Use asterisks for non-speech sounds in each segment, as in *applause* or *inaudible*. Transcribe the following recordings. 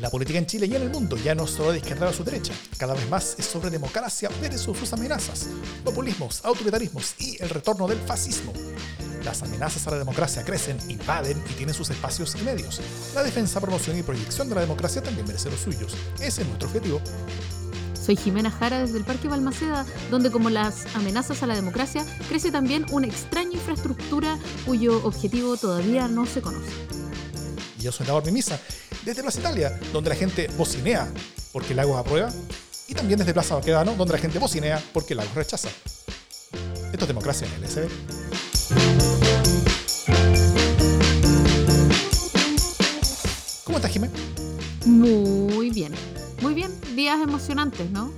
La política en Chile y en el mundo ya no es solo de izquierda su derecha, cada vez más es sobre democracia versus sus amenazas, populismos, autoritarismos y el retorno del fascismo. Las amenazas a la democracia crecen, invaden y tienen sus espacios y medios. La defensa, promoción y proyección de la democracia también merece los suyos. Ese es nuestro objetivo. Soy Jimena Jara desde el Parque Balmaceda, donde como las amenazas a la democracia, crece también una extraña infraestructura cuyo objetivo todavía no se conoce. Yo soy Laura Mimisa, desde Plaza Italia, donde la gente bocinea porque Lagos aprueba, y también desde Plaza Baquedano, donde la gente bocinea porque Lagos rechaza. Esto es democracia en el LSD. ¿Cómo estás, Jimena? Muy bien. Muy bien, días emocionantes, ¿no?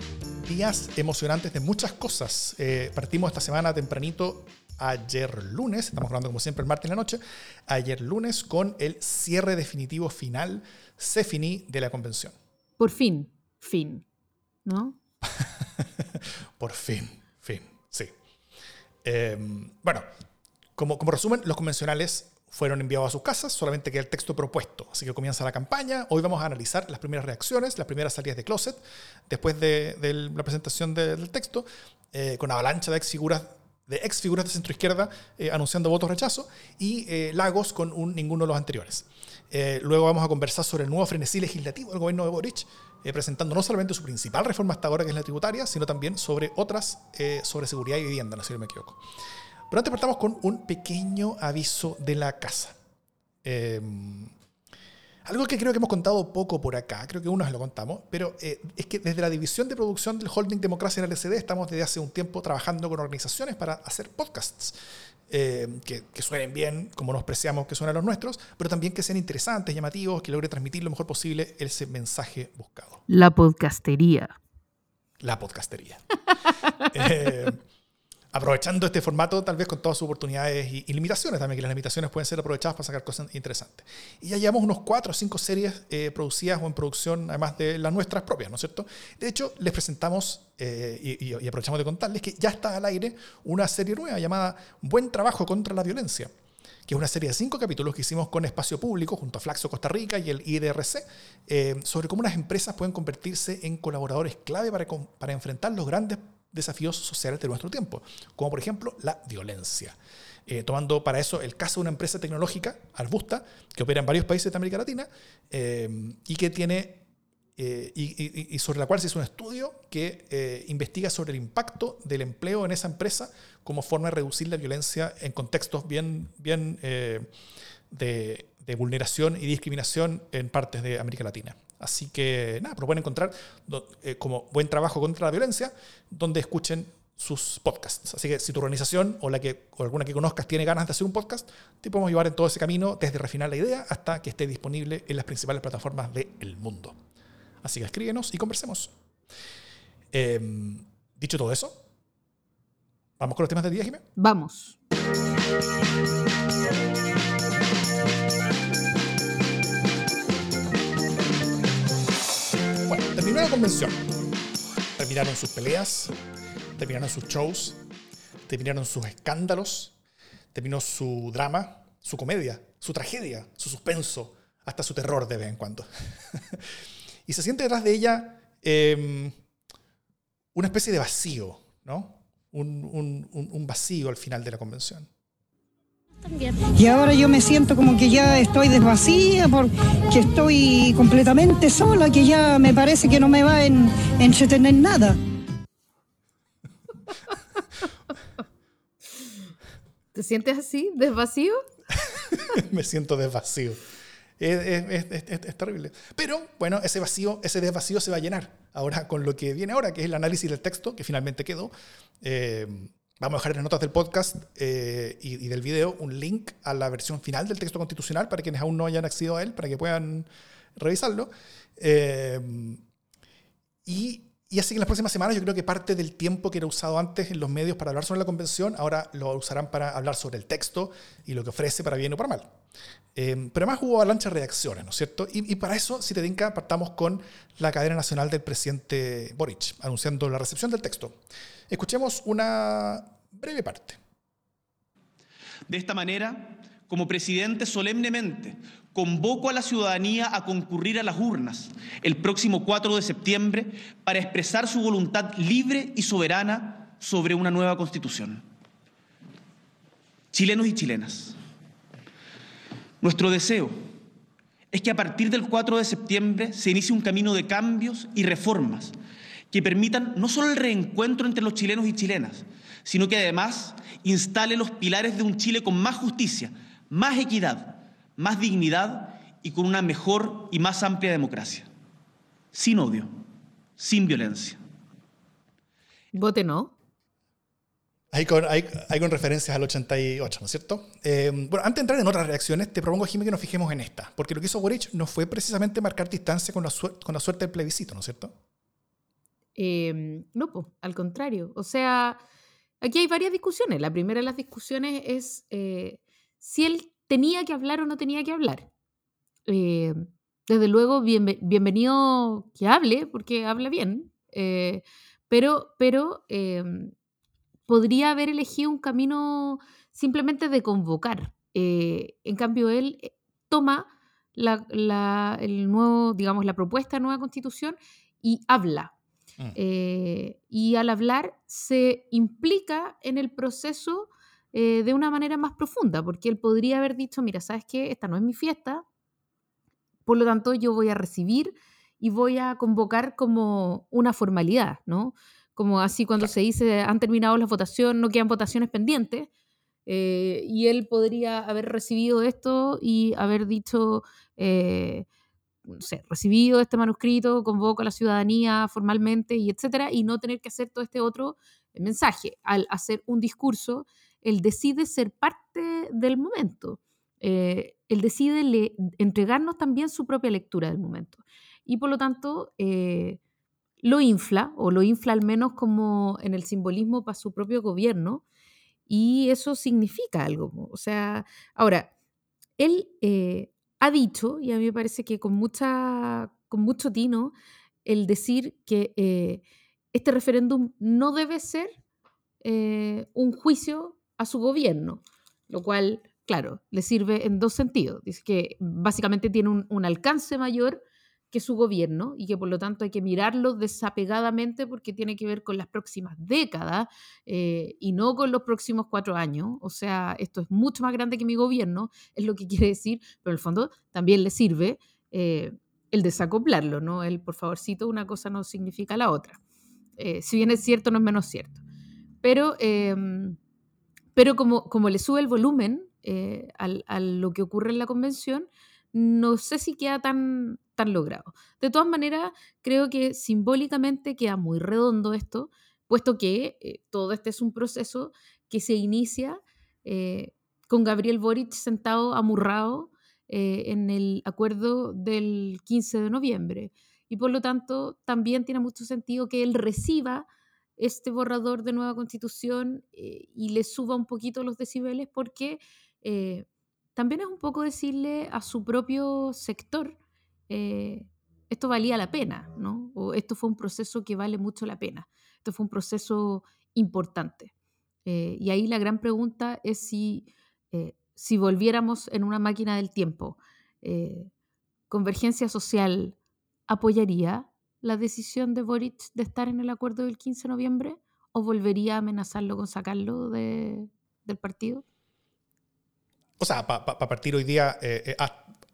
Días emocionantes de muchas cosas. Eh, partimos esta semana tempranito, ayer lunes, estamos hablando como siempre el martes en la noche, ayer lunes con el cierre definitivo final, se finí de la convención. Por fin, fin, ¿no? *laughs* Por fin, fin, sí. Em, bueno, como, como resumen, los convencionales fueron enviados a sus casas, solamente queda el texto propuesto. Así que comienza la campaña. Hoy vamos a analizar las primeras reacciones, las primeras salidas de closet, después de, la presentación del texto, eh, con avalancha de ex figuras de ex figuras de centro izquierda eh, anunciando votos rechazo y eh, Lagos con un, ninguno de los anteriores. Luego vamos a conversar sobre el nuevo frenesí legislativo del gobierno de Boric, presentando no solamente su principal reforma hasta ahora, que es la tributaria, sino también sobre otras, sobre seguridad y vivienda, no sé si me equivoco. Pero antes partamos con un pequeño aviso de la casa. Em, algo que creo que hemos contado poco por acá, creo que uno se lo contamos, pero eh, es que desde la división de producción del Holding Democracia en el LSD estamos desde hace un tiempo trabajando con organizaciones para hacer podcasts. Que, que, suenen bien, como nos preciamos que suenan los nuestros, pero también que sean interesantes, llamativos, que logre transmitir lo mejor posible ese mensaje buscado. La podcastería. La podcastería. *laughs* eh, aprovechando este formato tal vez con todas sus oportunidades y, limitaciones también, que las limitaciones pueden ser aprovechadas para sacar cosas interesantes. Y ya llevamos unos cuatro o cinco series eh, producidas o en producción, además de las nuestras propias, ¿no es cierto? De hecho, les presentamos eh, y, aprovechamos de contarles que ya está al aire una serie nueva llamada Buen Trabajo contra la Violencia que es una serie de cinco capítulos que hicimos con Espacio Público, junto a Flaxo Costa Rica y el IDRC, eh, sobre cómo las empresas pueden convertirse en colaboradores clave para, para enfrentar los grandes desafíos sociales de nuestro tiempo, como por ejemplo la violencia. Eh, tomando para eso el caso de una empresa tecnológica, Arbusta, que opera en varios países de América Latina eh, y que tiene eh, y, sobre la cual se hizo un estudio que investiga sobre el impacto del empleo en esa empresa como forma de reducir la violencia en contextos bien, bien de, de vulneración y discriminación en partes de América Latina. Así que nada, pero pueden encontrar eh, como buen trabajo contra la violencia donde escuchen sus podcasts. Así que si tu organización o, la que, o alguna que conozcas tiene ganas de hacer un podcast, te podemos llevar en todo ese camino desde refinar la idea hasta que esté disponible en las principales plataformas del mundo. Así que escríbenos y conversemos. Em, dicho todo eso, ¿vamos con los temas del día, Jiménez? Vamos. Terminó la convención. Terminaron sus peleas, terminaron sus shows, terminaron sus escándalos, terminó su drama, su comedia, su tragedia, su suspenso, hasta su terror de vez en cuando. *laughs* y se siente detrás de ella em, una especie de vacío, ¿no? un vacío al final de la convención. Y ahora yo me siento como que ya estoy desvacía, porque estoy completamente sola, que ya me parece que no me va a entretener nada. *laughs* ¿Te sientes así, desvacío? *laughs* me siento desvacío. Es, es, terrible. Pero bueno, ese vacío, ese desvacío se va a llenar ahora con lo que viene ahora, que es el análisis del texto que finalmente quedó. Eh, Vamos a dejar en las notas del podcast eh, y, del video un link a la versión final del texto constitucional para quienes aún no hayan accedido a él, para que puedan revisarlo. Eh, y, así que en las próximas semanas yo creo que parte del tiempo que era usado antes en los medios para hablar sobre la convención, ahora lo usarán para hablar sobre el texto y lo que ofrece para bien o para mal. Eh, pero además hubo avalancha de reacciones, ¿no es cierto? Y, para eso, si te dinka, partamos con la cadena nacional del presidente Boric, anunciando la recepción del texto. Escuchemos una breve parte. De esta manera, como presidente solemnemente convoco a la ciudadanía a concurrir a las urnas el próximo 4 de septiembre para expresar su voluntad libre y soberana sobre una nueva constitución. Chilenos y chilenas, nuestro deseo es que a partir del 4 de septiembre se inicie un camino de cambios y reformas que permitan no solo el reencuentro entre los chilenos y chilenas, sino que además instale los pilares de un Chile con más justicia, más equidad, más dignidad y con una mejor y más amplia democracia. Sin odio, sin violencia. Vote no. Hay con, hay, con, referencias al 88, ¿no es cierto? Eh, bueno, antes de entrar en otras reacciones, te propongo, Jimmy, que nos fijemos en esta, porque lo que hizo Boric no fue precisamente marcar distancia con la, con la suerte del plebiscito, ¿no es cierto? Eh, no, pues, al contrario. O sea, aquí hay varias discusiones. La primera de las discusiones es eh, si él tenía que hablar o no tenía que hablar. Eh, desde luego, bienvenido que hable, porque habla bien, eh, pero, pero em, podría haber elegido un camino simplemente de convocar. En cambio, él toma la, digamos, la propuesta de nueva constitución y habla. Mm. y al hablar se implica en el proceso eh, de una manera más profunda, porque él podría haber dicho, mira, ¿sabes qué? Esta no es mi fiesta, por lo tanto yo voy a recibir y voy a convocar como una formalidad, ¿no? Como así cuando se dice, han terminado las votaciones, no quedan votaciones pendientes, eh, y él podría haber recibido esto y haber dicho, eh, no sé, recibido este manuscrito, convoco a la ciudadanía formalmente y etcétera, y no tener que hacer todo este otro mensaje. Al hacer un discurso, él decide ser parte del momento. Eh, él decide entregarnos también su propia lectura del momento. Y por lo tanto, eh, lo infla, o lo infla al menos como en el simbolismo para su propio gobierno, y eso significa algo. O sea, ahora, él eh, ha dicho, y a mí me parece que con, mucha, con mucho tino, el decir que este referéndum no debe ser un juicio a su gobierno, lo cual, claro, le sirve en dos sentidos. Dice que básicamente tiene un, alcance mayor que su gobierno y que por lo tanto hay que mirarlo desapegadamente porque tiene que ver con las próximas décadas eh, y no con los próximos cuatro años. O sea, esto es mucho más grande que mi gobierno, es lo que quiere decir, pero en el fondo también le sirve eh, el desacoplarlo, ¿no? El por favorcito, una cosa no significa la otra. Eh, si bien es cierto, no es menos cierto. Pero em, pero como, como le sube el volumen eh, a lo que ocurre en la convención, no sé si queda tan, tan logrado. De todas maneras, creo que simbólicamente queda muy redondo esto, puesto que eh, todo este es un proceso que se inicia eh, con Gabriel Boric sentado amurrado en el acuerdo del 15 de noviembre. Y por lo tanto, también tiene mucho sentido que él reciba este borrador de nueva constitución eh, y le suba un poquito los decibeles porque eh, también es un poco decirle a su propio sector, eh, esto valía la pena, ¿no? O esto fue un proceso que vale mucho la pena, esto fue un proceso importante. y ahí la gran pregunta es si, si volviéramos en una máquina del tiempo, ¿convergencia social apoyaría la decisión de Boric de estar en el acuerdo del 15 de noviembre o volvería a amenazarlo con sacarlo de, del partido? O sea, para partir hoy día eh, eh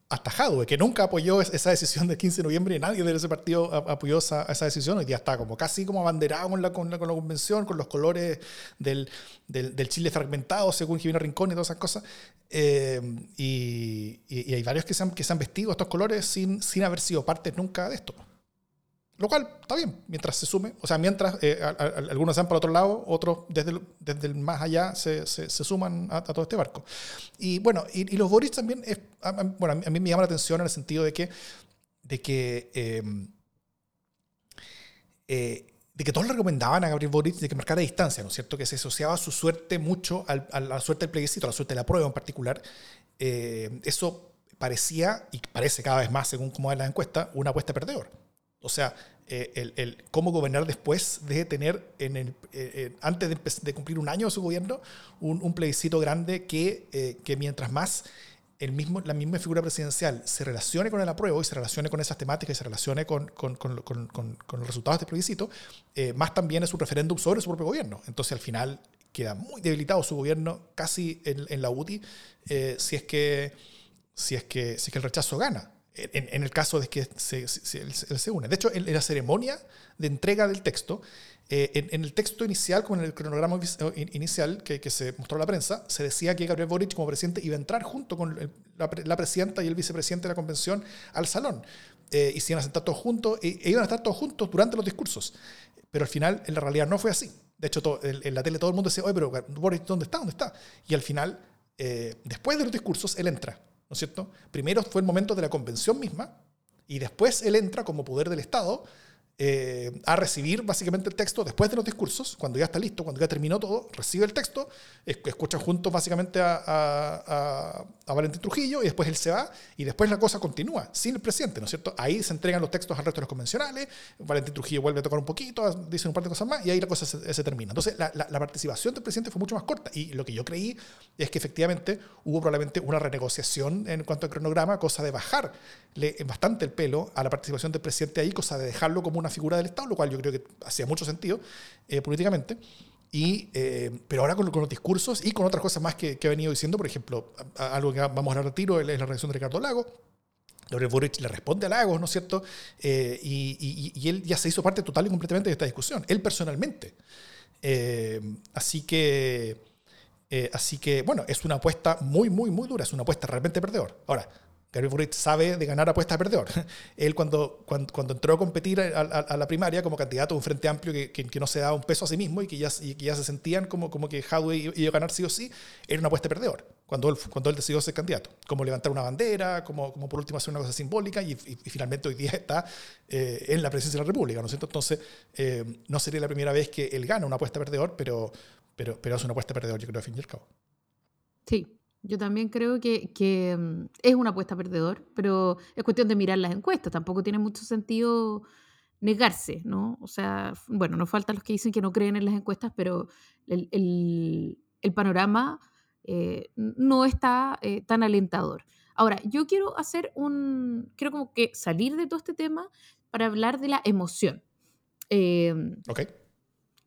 hasta Jadwe, que nunca apoyó esa decisión del 15 de noviembre y nadie de ese partido apoyó esa, esa, decisión, hoy día está como casi como abanderado con la, con la, convención, con los colores del, del, Chile fragmentado, según Jimena Rincón y todas esas cosas. Eh, y, y, hay varios que se han, que se han vestido estos colores sin, sin haber sido parte nunca de esto. Lo cual está bien, mientras se sume, o sea, mientras eh, algunos sean para otro lado, otros desde el, desde el más allá se, se, suman a, todo este barco. Y bueno, y, los Boris también, es, bueno, a mí me llama la atención en el sentido de que, de que, em, eh, de que todos le recomendaban a Gabriel Boric de que marcara distancia, ¿no es cierto? Que se asociaba su suerte mucho a la suerte del plebiscito, a la suerte de la prueba en particular. Eh, eso parecía, y parece cada vez más según cómo va la encuesta, una apuesta perdedor. O sea, el, el, cómo gobernar después de tener, en el, antes de, cumplir un año de su gobierno, un, plebiscito grande que, que mientras más el mismo, la misma figura presidencial se relacione con el apruebo y se relacione con esas temáticas y se relacione con, con, con, con los resultados de este plebiscito, eh, más también es un referéndum sobre su propio gobierno. Entonces al final queda muy debilitado su gobierno casi en, la UTI eh, si, es que, si, es que, si es que el rechazo gana. En, en el caso de que se, se, se, une. De hecho, en, la ceremonia de entrega del texto, eh, en, el texto inicial, como en el cronograma inicial que, que, se mostró a la prensa, se decía que Gabriel Boric como presidente iba a entrar junto con la, la, presidenta y el vicepresidente de la convención al salón. Eh, y se iban a sentar todos juntos, e, e, iban a estar todos juntos durante los discursos. Pero al final, en la realidad, no fue así. De hecho, todo, en, la tele todo el mundo decía, oye, pero Boric, ¿dónde está? ¿Dónde está? Y al final, eh, después de los discursos, él entra, ¿no es cierto? Primero fue el momento de la convención misma, y después él entra como poder del Estado eh, a recibir básicamente el texto después de los discursos, cuando ya está listo, cuando ya terminó todo, recibe el texto, escuchan juntos básicamente a, Valentín Trujillo y después él se va y después la cosa continúa sin el presidente, ¿no es cierto? Ahí se entregan los textos al resto de los convencionales, Valentín Trujillo vuelve a tocar un poquito, dice un par de cosas más y ahí la cosa se, termina. Entonces la, la, participación del presidente fue mucho más corta y lo que yo creí es que efectivamente hubo probablemente una renegociación en cuanto al cronograma, cosa de bajarle bastante el pelo a la participación del presidente ahí, cosa de dejarlo como una figura del Estado, lo cual yo creo que hacía mucho sentido eh, políticamente. Y, eh, pero ahora con, los discursos y con otras cosas más que, que he venido diciendo, por ejemplo, algo que vamos a hablar a tiro es la reacción de Ricardo Lago. Gabriel Boric le responde a Lagos, ¿no es cierto? Eh, y, y, él ya se hizo parte total y completamente de esta discusión, él personalmente. así que, así que, bueno, es una apuesta muy, muy, muy dura, es una apuesta realmente perdedor. Ahora, Gabriel Boric sabe de ganar apuestas a perdedor. *laughs* Él cuando, cuando, entró a competir a, la primaria como candidato a un frente amplio que, que, no se daba un peso a sí mismo y que ya, y que ya se sentían como, como que Hadwe iba a ganar sí o sí, era una apuesta a perdedor cuando él, cuando él decidió ser candidato. Como levantar una bandera, como, como por último hacer una cosa simbólica y, finalmente hoy día está eh, en la presidencia de la República. ¿no es cierto? Entonces, eh, no sería la primera vez que él gana una apuesta a perdedor, pero, pero, pero es una apuesta a perdedor, yo creo, al fin y al cabo. Sí, yo también creo que, mm, es una apuesta perdedor, pero es cuestión de mirar las encuestas. Tampoco tiene mucho sentido negarse, ¿no? O sea, bueno, no faltan los que dicen que no creen en las encuestas, pero el, panorama eh, no está eh, tan alentador. Ahora, yo quiero hacer un, quiero como que salir de todo este tema para hablar de la emoción. Em, ok.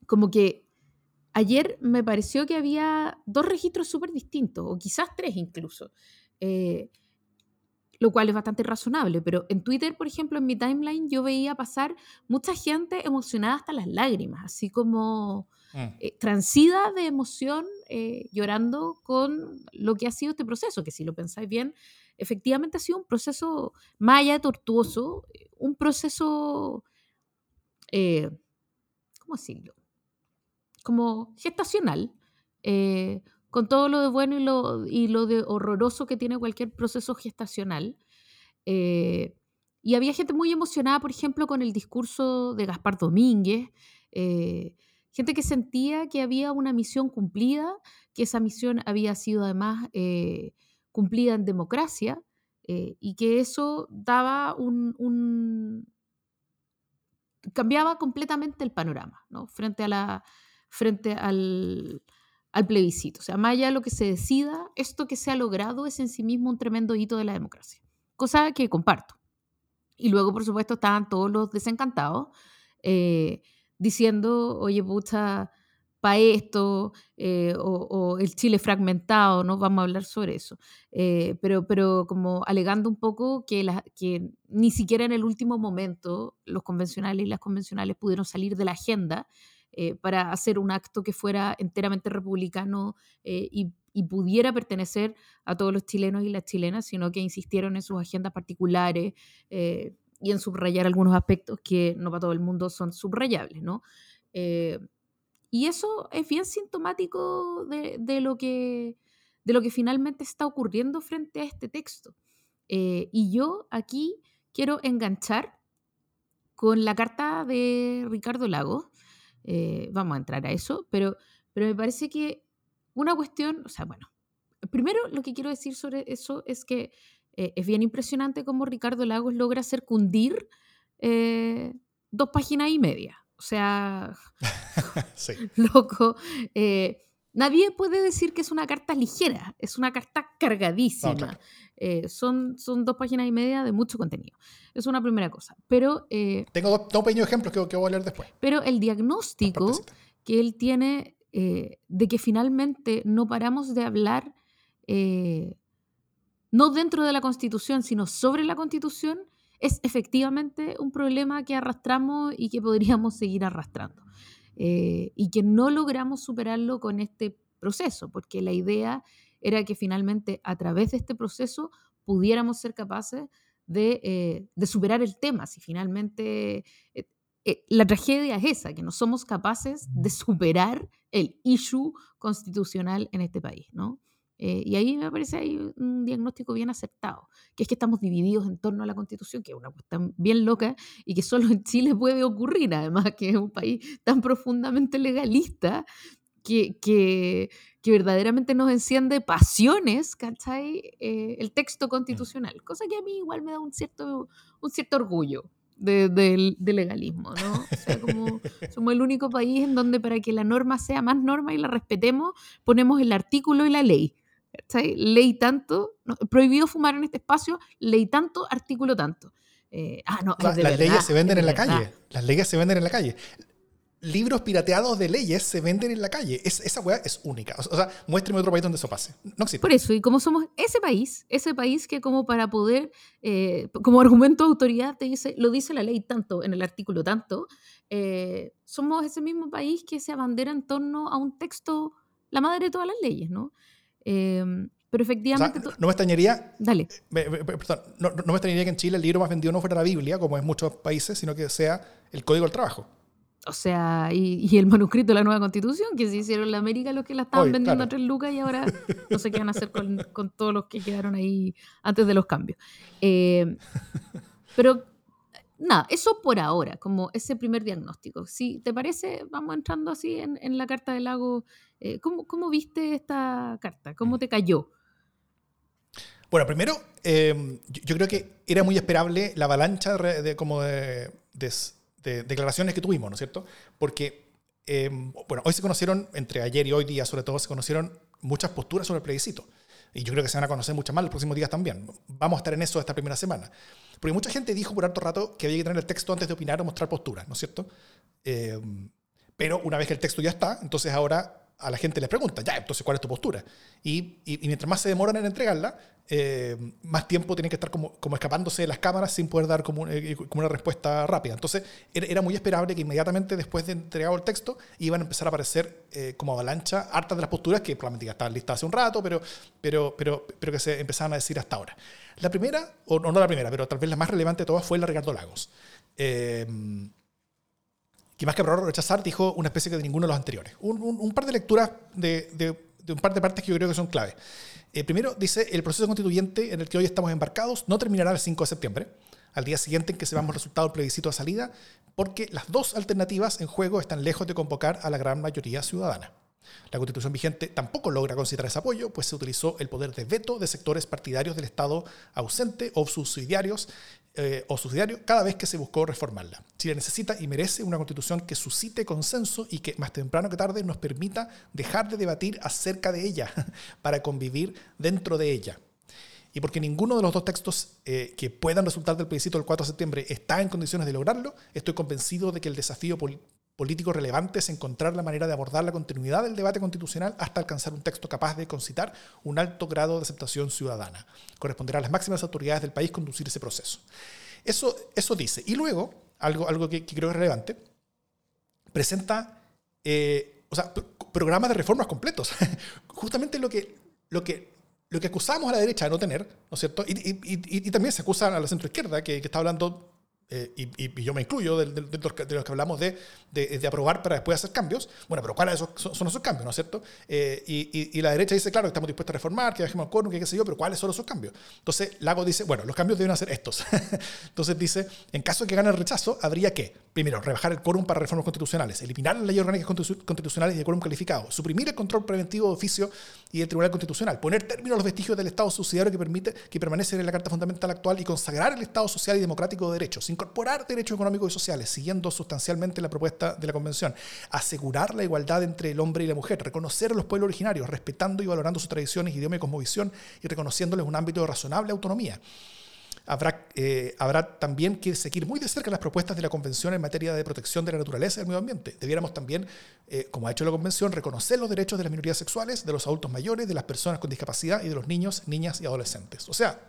Como que ayer me pareció que había dos registros súper distintos, o quizás tres incluso, eh, lo cual es bastante razonable, pero en Twitter, por ejemplo, en mi timeline, yo veía pasar mucha gente emocionada hasta las lágrimas, así como mm. eh, transida de emoción, eh, llorando con lo que ha sido este proceso, que si lo pensáis bien, efectivamente ha sido un proceso más allá de tortuoso, un proceso, ¿cómo decirlo? Como gestacional, eh, con todo lo de bueno y lo, y lo de horroroso que tiene cualquier proceso gestacional. Eh, y había gente muy emocionada, por ejemplo, con el discurso de Gaspar Domínguez, eh, gente que sentía que había una misión cumplida, que esa misión había sido además cumplida en democracia y que eso daba un, cambiaba completamente el panorama ¿no? frente a la, frente al, plebiscito. O sea, más allá de lo que se decida, esto que se ha logrado es en sí mismo un tremendo hito de la democracia, cosa que comparto. Y luego, por supuesto, estaban todos los desencantados eh, diciendo, oye, pucha, para esto, eh, o, el Chile fragmentado, ¿no? Vamos a hablar sobre eso. Eh, pero, pero como alegando un poco que, que ni siquiera en el último momento los convencionales y las convencionales pudieron salir de la agenda eh, para hacer un acto que fuera enteramente republicano eh, y, pudiera pertenecer a todos los chilenos y las chilenas, sino que insistieron en sus agendas particulares eh, y en subrayar algunos aspectos que no para todo el mundo son subrayables, ¿no? y eso es bien sintomático de, lo que, de lo que finalmente está ocurriendo frente a este texto. y yo aquí quiero enganchar con la carta de Ricardo Lagos, eh, vamos a entrar a eso, pero, pero me parece que una cuestión, o sea, bueno, primero lo que quiero decir sobre eso es que eh, es bien impresionante cómo Ricardo Lagos logra hacer cundir eh, dos páginas y media. O sea, *laughs* Sí. *laughs* loco. eh, nadie puede decir que es una carta ligera, es una carta cargadísima. No, claro. Eh, son, son dos páginas y media de mucho contenido. Es una primera cosa. Pero, eh, Tengo dos, dos pequeños ejemplos que, que voy a leer después. pero el diagnóstico que él tiene eh, de que finalmente no paramos de hablar, no dentro de la Constitución, sino sobre la Constitución, es efectivamente un problema que arrastramos y que podríamos seguir arrastrando. Eh, y que no logramos superarlo con este proceso, porque la idea era que finalmente a través de este proceso pudiéramos ser capaces de, eh, superar el tema, si finalmente eh, la tragedia es esa, que no somos capaces de superar el issue constitucional en este país, ¿no? Eh, y ahí me parece hay un diagnóstico bien aceptado, que es que estamos divididos en torno a la constitución, que es una cuestión bien loca y que solo en Chile puede ocurrir, además que es un país tan profundamente legalista que, que, que verdaderamente nos enciende pasiones, ¿cachai? Eh, el texto constitucional, cosa que a mí igual me da un cierto, un cierto orgullo de, del- del legalismo, ¿no? O sea, como somos el único país en donde para que la norma sea más norma y la respetemos, ponemos el artículo y la ley. ¿Cachai? Ley tanto, no, prohibido fumar en este espacio, ley tanto, artículo tanto. Eh, ah, no, es La- las verdad, leyes se venden en la verdad. calle. Las leyes se venden en la calle. Libros pirateados de leyes se venden en la calle. Es- esa weá es única. O sea, o sea, muéstrame otro país donde eso pase. No existe. Por eso, y como somos ese país, ese país que como para poder, eh, como argumento de autoridad, te dice, lo dice la ley tanto, en el artículo tanto, eh, somos ese mismo país que se abandera en torno a un texto, la madre de todas las leyes, ¿no? Eh, pero O sea, efectivamente, tú- no me extrañaría, dale, me- me- perdón, no, no me extrañaría que en Chile el libro más vendido no fuera la Biblia, como en muchos países, sino que sea el Código del Trabajo. o sea, y, y el manuscrito de la nueva constitución, que se hicieron en la América los que la estaban vendiendo claro. a tres lucas y ahora no sé qué van a hacer con, con todos los que quedaron ahí antes de los cambios. Eh, pero nada, eso por ahora, como ese primer diagnóstico. Si te parece, vamos entrando así en, en la carta del lago. Eh, ¿cómo, cómo viste esta carta? ¿Cómo te cayó? Bueno, primero, eh, yo, yo creo que era muy esperable la avalancha de, de- como de, de- de declaraciones que tuvimos, ¿no es cierto? Porque, eh, bueno, hoy se conocieron, entre ayer y hoy día sobre todo, se conocieron muchas posturas sobre el plebiscito. Y yo creo que se van a conocer muchas más los próximos días también. Vamos a estar en eso esta primera semana. Porque mucha gente dijo por harto rato que había que tener el texto antes de opinar o mostrar posturas, ¿no es cierto? Eh, pero una vez que el texto ya está, entonces ahora a la gente les pregunta, ya, entonces, ¿cuál es tu postura? Y, y- y mientras más se demoran en entregarla, eh, más tiempo tienen que estar como, como escapándose de las cámaras sin poder dar como, eh, como una respuesta rápida. Entonces, era, era muy esperable que inmediatamente después de entregado el texto iban a empezar a aparecer eh, como avalancha hartas de las posturas que probablemente ya estaban listas hace un rato, pero, pero, pero, pero que se empezaban a decir hasta ahora. La primera, o no la primera, pero tal vez la más relevante de todas fue la de Ricardo Lagos. Que más que aprobar o rechazar, dijo una especie que de ninguno de los anteriores. Un, un- par de lecturas de, de- de un par de partes que yo creo que son clave. Eh, primero, dice, el proceso constituyente en el que hoy estamos embarcados no terminará el 5 de septiembre, al día siguiente en que sepamos el resultado del plebiscito de salida, porque las dos alternativas en juego están lejos de convocar a la gran mayoría ciudadana. La constitución vigente tampoco logra considerar ese apoyo, pues se utilizó el poder de veto de sectores partidarios del Estado ausente o subsidiarios eh, o subsidiario cada vez que se buscó reformarla. Chile necesita y merece una constitución que suscite consenso y que más temprano que tarde nos permita dejar de debatir acerca de ella *laughs* para convivir dentro de ella. Y porque ninguno de los dos textos eh, que puedan resultar del plebiscito del 4 de septiembre está en condiciones de lograrlo, estoy convencido de que el desafío pol- político relevante es encontrar la manera de abordar la continuidad del debate constitucional hasta alcanzar un texto capaz de concitar un alto grado de aceptación ciudadana. Corresponderá a las máximas autoridades del país conducir ese proceso. Eso, eso dice. Y luego, algo, algo que, que creo es relevante, presenta eh, o sea, pro- programas de reformas completos. *laughs* Justamente lo que, lo, que, lo que acusamos a la derecha de no tener, ¿no es cierto? Y, también se acusa a la centroizquierda, que, que está hablando, eh, y, yo me incluyo, de, los, que, hablamos de, aprobar para después hacer cambios. Bueno, pero ¿cuáles son, son esos cambios, ¿no es cierto? Eh, y, la derecha dice, claro, que estamos dispuestos a reformar, que bajemos el quórum, que qué sé yo, pero ¿cuáles son esos cambios? Entonces, Lago dice, bueno, los cambios deben ser estos. *laughs* Entonces dice, en caso de que gane el rechazo, habría que, primero, rebajar el quórum para reformas constitucionales, eliminar las leyes orgánicas constitu- constitucionales y el quórum calificado, suprimir el control preventivo de oficio y el Tribunal Constitucional, poner término a los vestigios del Estado subsidiario que permite que permanece en la Carta Fundamental actual y consagrar el Estado social y democrático de derecho, sin incorporar derechos económicos y sociales, siguiendo sustancialmente la propuesta de la Convención, asegurar la igualdad entre el hombre y la mujer, reconocer a los pueblos originarios, respetando y valorando sus tradiciones, idioma y cosmovisión y reconociéndoles un ámbito de razonable autonomía. Habrá, eh, habrá, también que seguir muy de cerca las propuestas de la Convención en materia de protección de la naturaleza y del medio ambiente. Debiéramos también, eh, como ha hecho la Convención, reconocer los derechos de las minorías sexuales, de los adultos mayores, de las personas con discapacidad y de los niños, niñas y adolescentes. O sea,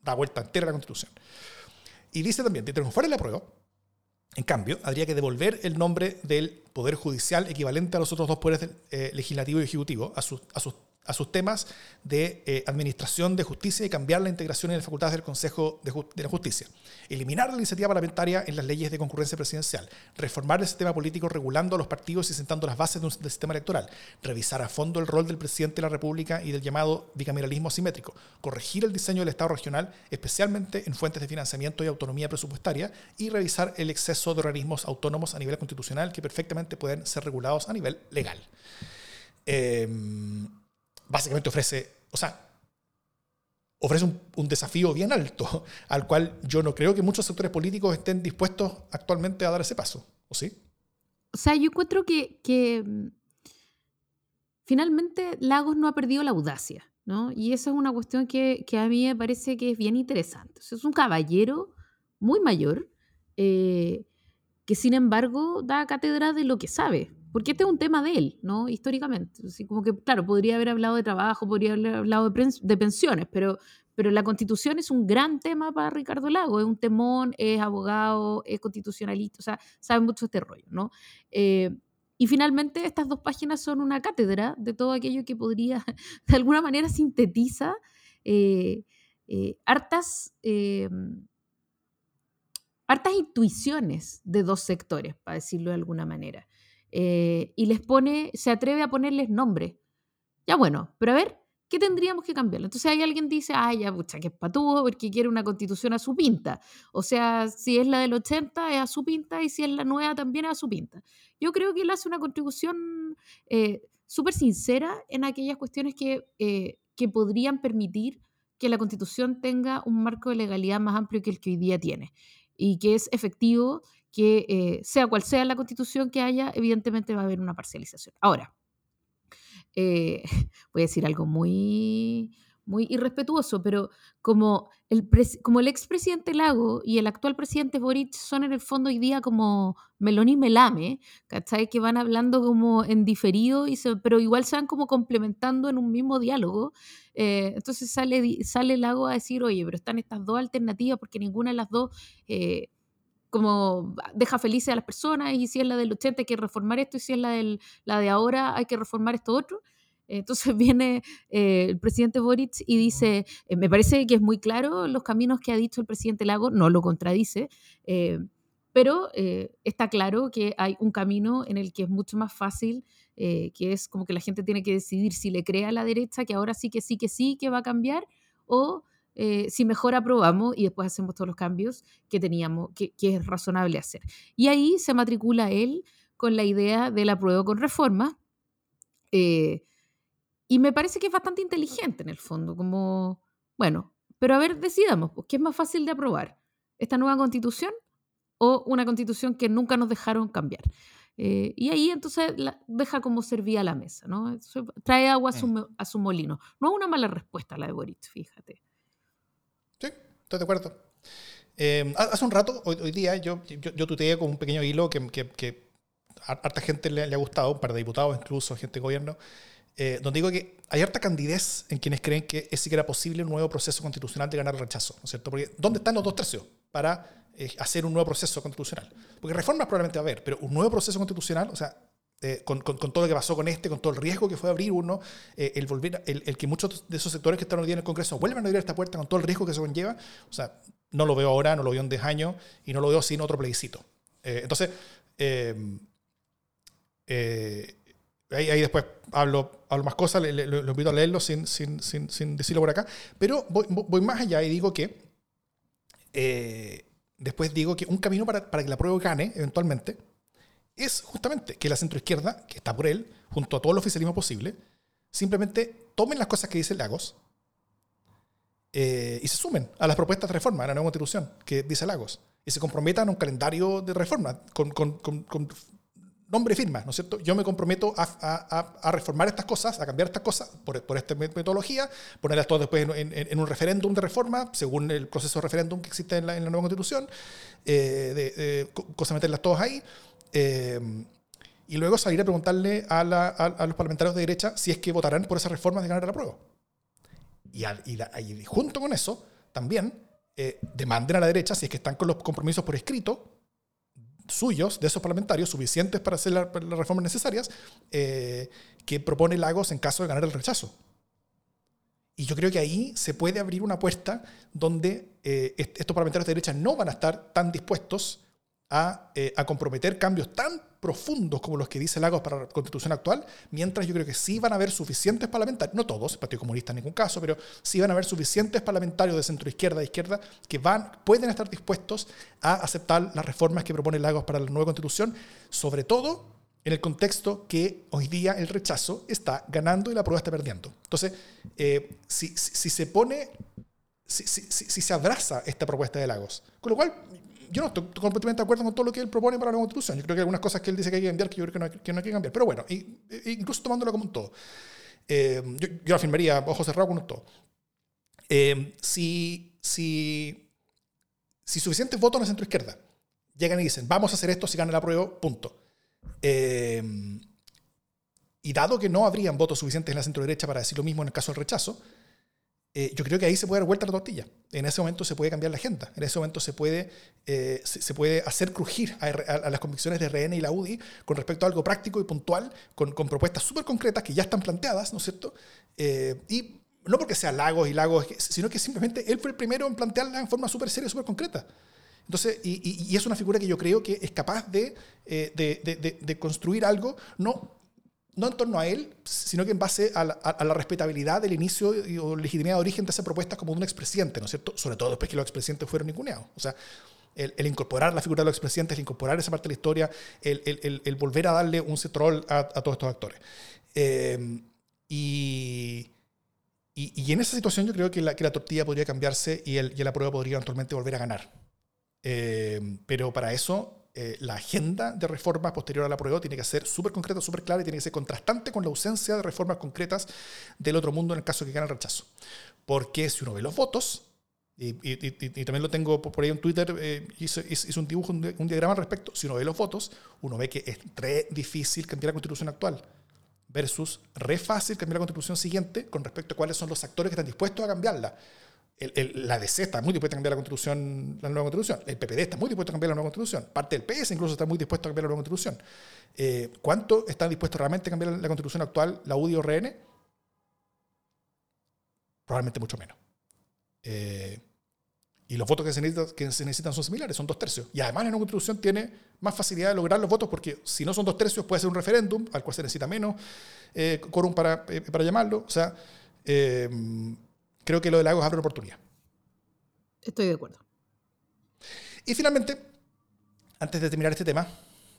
da vuelta entera la Constitución. Y dice también, de triunfar en la prueba, en cambio, habría que devolver el nombre del Poder Judicial equivalente a los otros dos poderes eh, legislativo y ejecutivo, a, sus, a sus a sus temas de eh, administración de justicia y cambiar la integración en las facultades del Consejo de, la Justicia. Eliminar la iniciativa parlamentaria en las leyes de concurrencia presidencial. Reformar el sistema político regulando a los partidos y sentando las bases de un, sistema electoral. Revisar a fondo el rol del presidente de la República y del llamado bicameralismo asimétrico. Corregir el diseño del Estado regional, especialmente en fuentes de financiamiento y autonomía presupuestaria. Y revisar el exceso de organismos autónomos a nivel constitucional que perfectamente pueden ser regulados a nivel legal. Eh, básicamente ofrece, o sea, ofrece un, desafío bien alto, *laughs* al cual yo no creo que muchos sectores políticos estén dispuestos actualmente a dar ese paso, ¿o sí? O sea, yo encuentro que, mm, finalmente Lagos no ha perdido la audacia, ¿no? Y esa es una cuestión que, que, a mí me parece que es bien interesante. es un caballero muy mayor, eh, que sin embargo da cátedra de lo que sabe, porque este es un tema de él, ¿no? Históricamente. Así como que, claro, podría haber hablado de trabajo, podría haber hablado de, pensiones, pero, pero la constitución es un gran tema para Ricardo Lago, es un temón, es abogado, es constitucionalista, o sea, sabe mucho este rollo, ¿no? Eh, y finalmente estas dos páginas son una cátedra de todo aquello que podría, *laughs* de alguna manera, sintetiza eh, eh, hartas, hartas intuiciones de dos sectores, para decirlo de alguna manera. Eh, y les pone, se atreve a ponerles nombre. Ya bueno, pero a ver, ¿qué tendríamos que cambiar? Entonces hay alguien dice, ay, ya, pucha, que es patúo porque quiere una constitución a su pinta. O sea, si es la del 80 es a su pinta y si es la nueva también es a su pinta. Yo creo que él hace una contribución eh, súper sincera en aquellas cuestiones que, eh, que podrían permitir que la constitución tenga un marco de legalidad más amplio que el que hoy día tiene y que es efectivo que eh, sea cual sea la constitución que haya, evidentemente va a haber una parcialización. Ahora, eh, *laughs* voy a decir algo muy, muy irrespetuoso, pero como el, como el expresidente Lago y el actual presidente Boric son en el fondo hoy día como Meloni y Melame, ¿cachai? Que van hablando como en diferido, y pero igual se van como complementando en un mismo diálogo. Eh, entonces sale, sale Lago a decir, oye, pero están estas dos alternativas porque ninguna de las dos como deja felices a las personas y si es la del 80 hay que reformar esto y si es la, del, la de ahora hay que reformar esto otro. Entonces *laughs* viene eh, el presidente Boric y dice, eh, me parece que es muy claro los caminos que ha dicho el presidente Lago, no lo contradice, eh, pero está claro que hay un camino en el que es mucho más fácil, que es como que la gente tiene que decidir si le cree a la derecha, que ahora sí que sí que sí que va a cambiar, o eh, si mejor aprobamos y después hacemos todos los cambios que teníamos, que, es razonable hacer. Y ahí se matricula él con la idea del apruebo con reforma. Eh, y me parece que es bastante inteligente en el fondo, como, bueno, pero a ver, decidamos, pues, ¿qué es más fácil de aprobar? ¿Esta nueva constitución o una constitución que nunca nos dejaron cambiar? Eh, y ahí entonces deja como servía la mesa, ¿no? trae agua a su, a su, molino. No es una mala respuesta la de Boric, fíjate. Estoy de acuerdo. Eh, hace un rato, hoy, día, yo, yo, tuteé con un pequeño hilo que, que, a harta gente le, ha gustado, un par de diputados, incluso gente de gobierno, eh, donde digo que hay harta candidez en quienes creen que es siquiera posible un nuevo proceso constitucional de ganar el rechazo, ¿no es cierto? Porque ¿dónde están los dos tercios para eh, hacer un nuevo proceso constitucional? Porque reformas probablemente va a haber, pero un nuevo proceso constitucional, o sea, eh, con, todo lo que pasó con este, con todo el riesgo que fue abrir uno, eh, el, volver, el, que muchos de esos sectores que están hoy día en el Congreso vuelvan a abrir esta puerta con todo el riesgo que se conlleva, o sea, no lo veo ahora, no lo veo en 10 años y no lo veo sin otro plebiscito. Eh, entonces, ahí, ahí, después hablo, hablo más cosas, lo invito a leerlo sin, sin, sin, decirlo por acá, pero voy, más allá y digo que, después digo que un camino para que la prueba gane eventualmente, es justamente que la centroizquierda, que está por él, junto a todo el oficialismo posible, simplemente tomen las cosas que dice Lagos eh, y se sumen a las propuestas de reforma de la nueva constitución que dice Lagos y se comprometan a un calendario de reforma con, nombre y firma, ¿no es cierto? Yo me comprometo a, a, a, reformar estas cosas, a cambiar estas cosas por, por esta metodología, ponerlas todas después en, en, un referéndum de reforma, según el proceso de referéndum que existe en la, nueva constitución, eh, de, meterlas todas ahí. Eh, y luego salir a preguntarle a, la, a, los parlamentarios de derecha si es que votarán por esas reformas de ganar la prueba. Y, y, junto con eso, también eh, demanden a la derecha, si es que están con los compromisos por escrito suyos, de esos parlamentarios, suficientes para hacer las reformas necesarias, eh, que propone Lagos en caso de ganar el rechazo. Y yo creo que ahí se puede abrir una puerta donde eh, estos parlamentarios de derecha no van a estar tan dispuestos eh, a, comprometer cambios tan profundos como los que dice Lagos para la constitución actual, mientras yo creo que sí van a haber suficientes parlamentarios, no todos, el Partido Comunista en ningún caso, pero sí van a haber suficientes parlamentarios de centro izquierda e izquierda que van, pueden estar dispuestos a aceptar las reformas que propone Lagos para la nueva constitución, sobre todo en el contexto que hoy día el rechazo está ganando y la prueba está perdiendo. Entonces, eh, si, se pone, si, se abraza esta propuesta de Lagos, con lo cual yo no estoy completamente de acuerdo con todo lo que él propone para la constitución. Yo creo que hay algunas cosas que él dice que hay que cambiar que yo creo que no hay que, no hay que cambiar. Pero bueno, incluso tomándolo como un todo. Eh, yo, yo, afirmaría, ojos cerrados con un todo. Eh, si, si, si suficientes votos en la centro izquierda llegan y dicen, vamos a hacer esto si gana la prueba, punto. Eh, y dado que no habrían votos suficientes en la centro derecha para decir lo mismo en el caso del rechazo, eh, yo creo que ahí se puede dar vuelta la tortilla. En ese momento se puede cambiar la agenda. En ese momento se puede, eh, se, puede hacer crujir a, las convicciones de RN y la UDI con respecto a algo práctico y puntual, con, con propuestas súper concretas que ya están planteadas, ¿no es cierto? Eh, y no porque sea Lagos y Lagos, sino que simplemente él fue el primero en plantearla en forma súper seria, súper concreta. Entonces, y, y, es una figura que yo creo que es capaz de, de, de, de construir algo, no no en torno a él, sino que en base a la, respetabilidad del inicio o legitimidad de origen de esa propuesta como de un expresidente, ¿no es cierto? Sobre todo después que los expresidentes fueron ninguneados. O sea, el, incorporar la figura de los expresidentes, el incorporar esa parte de la historia, el, volver a darle un cetrol a, todos estos actores. Eh, y, y, en esa situación yo creo que la, que la tortilla podría cambiarse y, el, la prueba podría eventualmente volver a ganar. Eh, pero para eso eh, la agenda de reformas posterior a la prueba tiene que ser súper concreta, súper clara y tiene que ser contrastante con la ausencia de reformas concretas del otro mundo en el caso que gane el rechazo. Porque si uno ve los votos, y, también lo tengo por ahí en Twitter, eh, hizo, un dibujo, un, diagrama al respecto, si uno ve los votos, uno ve que es re difícil cambiar la constitución actual versus re fácil cambiar la constitución siguiente con respecto a cuáles son los actores que están dispuestos a cambiarla la DC está muy dispuesta a cambiar la constitución, la nueva constitución. El PPD está muy dispuesto a cambiar la nueva constitución. Parte del PS incluso está muy dispuesto a cambiar la nueva constitución. Eh, ¿Cuánto están dispuestos realmente a cambiar la constitución actual, la UDI o RN? Probablemente mucho menos. Eh, y los votos que se, necesitan, son similares, son dos tercios. Y además la nueva constitución tiene más facilidad de lograr los votos porque si no son dos tercios puede ser un referéndum al cual se necesita menos eh, quórum para, para llamarlo. O sea, creo que lo de Lagos abre una oportunidad. Estoy de acuerdo. Y finalmente, antes de terminar este tema,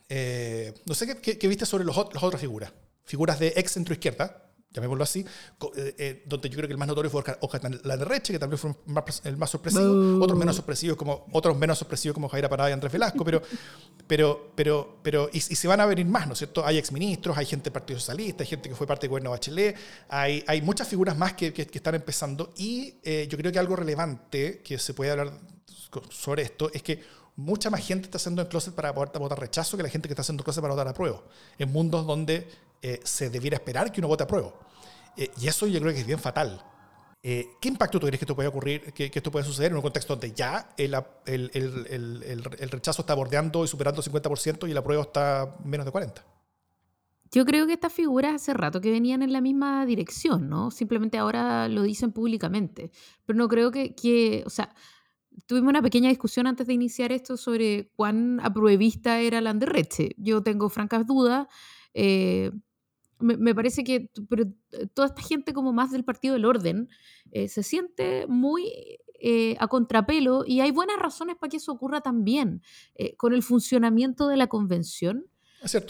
eh, no sé qué, viste sobre los, las otras figuras. Figuras de ex centro izquierda, llamémoslo así, eh, eh, donde yo creo que el más notorio fue Oscar Landerreche, que también fue el más sorpresivo, otros menos sorpresivos como otros menos sorpresivos como Jaira Parada y Andrés Velasco, pero pero pero pero y, se van a venir más, ¿no es cierto? Hay exministros, hay gente del Partido Socialista, hay gente que fue parte del gobierno de Bachelet, hay, hay muchas figuras más que, que, están empezando y eh, yo creo que algo relevante que se puede hablar sobre esto es que mucha más gente está haciendo el closet para poder votar rechazo que la gente que está haciendo el closet para votar apruebo. En mundos donde eh, se debiera esperar que uno vote apruebo. Eh, y eso yo creo que es bien fatal. Eh, ¿Qué impacto tú crees que esto puede ocurrir, que, esto puede suceder en un contexto donde ya el, el, el, el, rechazo está bordeando y superando el 50% y la prueba está menos de 40%? Yo creo que estas figuras hace rato que venían en la misma dirección, ¿no? Simplemente ahora lo dicen públicamente. Pero no creo que, que o sea, tuvimos una pequeña discusión antes de iniciar esto sobre cuán apruebista era Landerreche. Yo tengo francas dudas. Eh, me, parece que pero eh, toda esta gente como más del Partido del Orden eh, se siente muy a contrapelo y hay buenas razones para que eso ocurra también con el funcionamiento de la convención.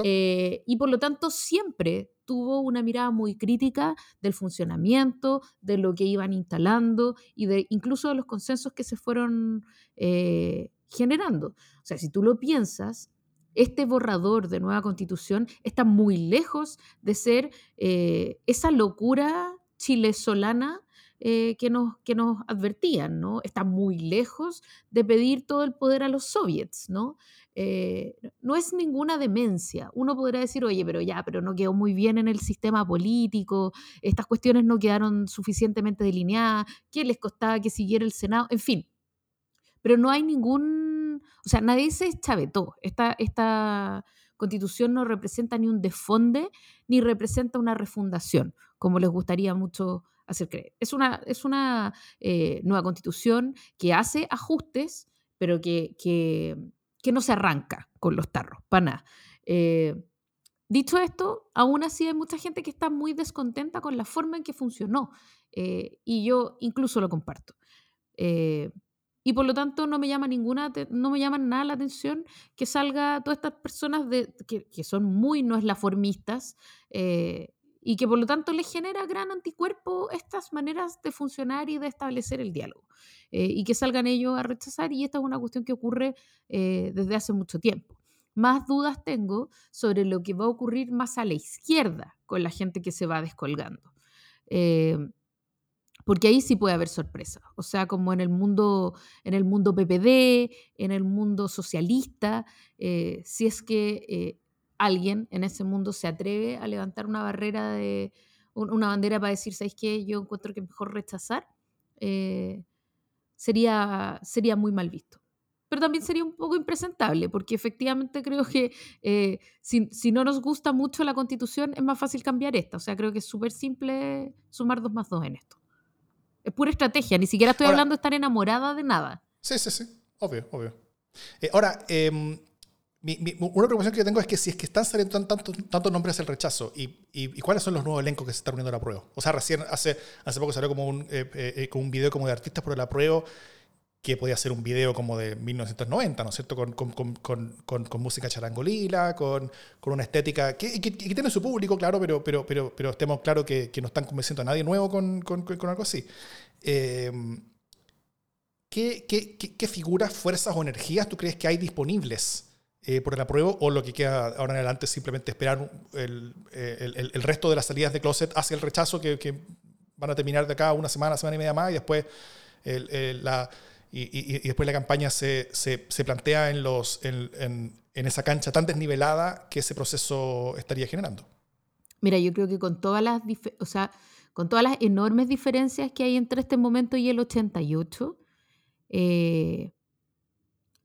Eh, y por lo tanto siempre tuvo una mirada muy crítica del funcionamiento, de lo que iban instalando y de incluso de los consensos que se fueron eh, generando. O sea, si tú lo piensas, este borrador de nueva constitución está muy lejos de ser eh, esa locura chilesolana eh, que, nos, que nos advertían, ¿no? Está muy lejos de pedir todo el poder a los soviets, ¿no? Eh, no es ninguna demencia. Uno podrá decir, oye, pero ya, pero no quedó muy bien en el sistema político, estas cuestiones no quedaron suficientemente delineadas, ¿qué les costaba que siguiera el Senado? En fin, pero no hay ningún, o sea, nadie se chavetó. Esta, esta constitución no representa ni un desfonde, ni representa una refundación, como les gustaría mucho hacer creer. Es una, es una eh, nueva constitución que hace ajustes, pero que, que, no se arranca con los tarros, para nada. Eh, dicho esto, aún así hay mucha gente que está muy descontenta con la forma en que funcionó, eh, y yo incluso lo comparto. Y por lo tanto no me llama ninguna, no me llaman nada la atención que salga todas estas personas de, que, son muy no eslaformistas eh, y que por lo tanto les genera gran anticuerpo estas maneras de funcionar y de establecer el diálogo. Eh, y que salgan ellos a rechazar y esta es una cuestión que ocurre eh, desde hace mucho tiempo. Más dudas tengo sobre lo que va a ocurrir más a la izquierda con la gente que se va descolgando. Eh, porque ahí sí puede haber sorpresa. O sea, como en el mundo, en el mundo PPD, en el mundo socialista, si es que alguien en ese mundo se atreve a levantar una barrera de una bandera para decir, ¿sabéis qué? Yo encuentro que mejor rechazar, eh, sería, sería muy mal visto. Pero también sería un poco impresentable, porque efectivamente creo que eh, si, si, no nos gusta mucho la constitución, es más fácil cambiar esta. O sea, creo que es súper simple sumar dos más dos en esto. Es pura estrategia, ni siquiera estoy Ahora- hablando de estar enamorada de nada. Sí, sí, sí. Obvio, obvio. Eh, ahora, eh, una preocupación que yo tengo es que si es que están saliendo tan- tantos nombres al rechazo y, y- cuáles son los nuevos elencos que se están uniendo a la prueba. O sea, recién hace, hace poco salió como un, eh, eh, eh, un video como de artistas por el apruebo que podía ser un video como de 1990, ¿no es cierto? Con, con, con, con, música charangolila, con, una estética que, tiene su público, claro, pero, pero, pero, pero estemos claros que, no están convenciendo a nadie nuevo con, algo así. Eh, ¿qué, qué, qué, qué figuras, fuerzas o energías tú crees que hay disponibles eh, por el apruebo o lo que queda ahora en adelante es simplemente esperar el, el- el- el resto de las salidas de closet hacia el rechazo que, que van a terminar de acá una semana, semana y media más y después el- la, y, y- y después la campaña se, se, se plantea en, los, en, en- en esa cancha tan desnivelada que ese proceso estaría generando. Mira, yo creo que con todas las, o sea, con todas las enormes diferencias que hay entre este momento y el 88, eh,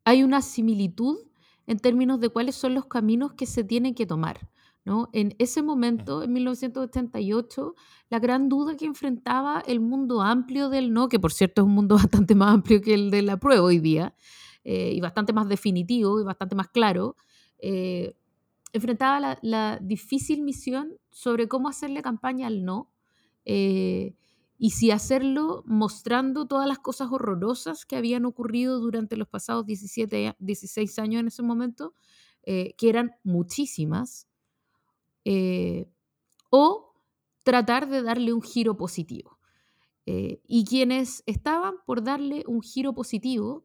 hay una similitud en términos de cuáles son los caminos que se tienen que tomar. ¿no? En ese momento, en 1988, la gran duda que enfrentaba el mundo amplio del no, que por cierto es un mundo *laughs* bastante más amplio que el de la prueba hoy día, eh, y bastante más definitivo y bastante más claro, eh, enfrentaba la, difícil misión sobre cómo hacerle campaña al no eh, y si hacerlo mostrando todas las cosas horrorosas que habían ocurrido durante los pasados 17, a- 16 años en ese momento, eh, que eran muchísimas, eh, o tratar de darle un giro positivo. Eh, y quienes estaban por darle un giro positivo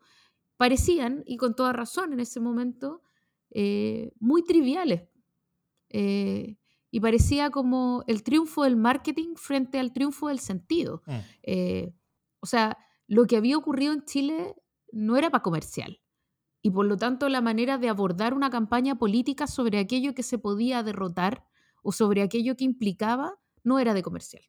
parecían, y con toda razón en ese momento, muy triviales. Y parecía como el triunfo del marketing frente al triunfo del sentido. Eh, o sea, lo que había ocurrido en Chile no era para comercial. Y por lo tanto, la manera de abordar una campaña política sobre aquello que se podía derrotar o sobre aquello que implicaba no era de comercial.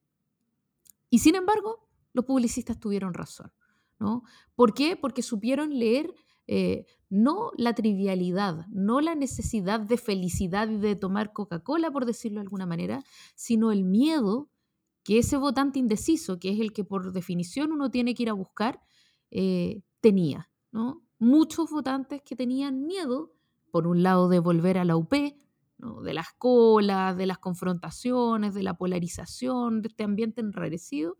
Y sin embargo, los publicistas tuvieron razón. ¿no? ¿Por qué? Porque supieron leer eh, no la trivialidad, no la necesidad de felicidad y de tomar Coca-Cola, por decirlo de alguna manera, sino el miedo que ese votante indeciso, que es el que por definición uno tiene que ir a buscar, eh, tenía. ¿no? Muchos votantes que tenían miedo, por un lado, de volver a la UP, de las colas, de las confrontaciones, de la polarización, de este ambiente enrarecido,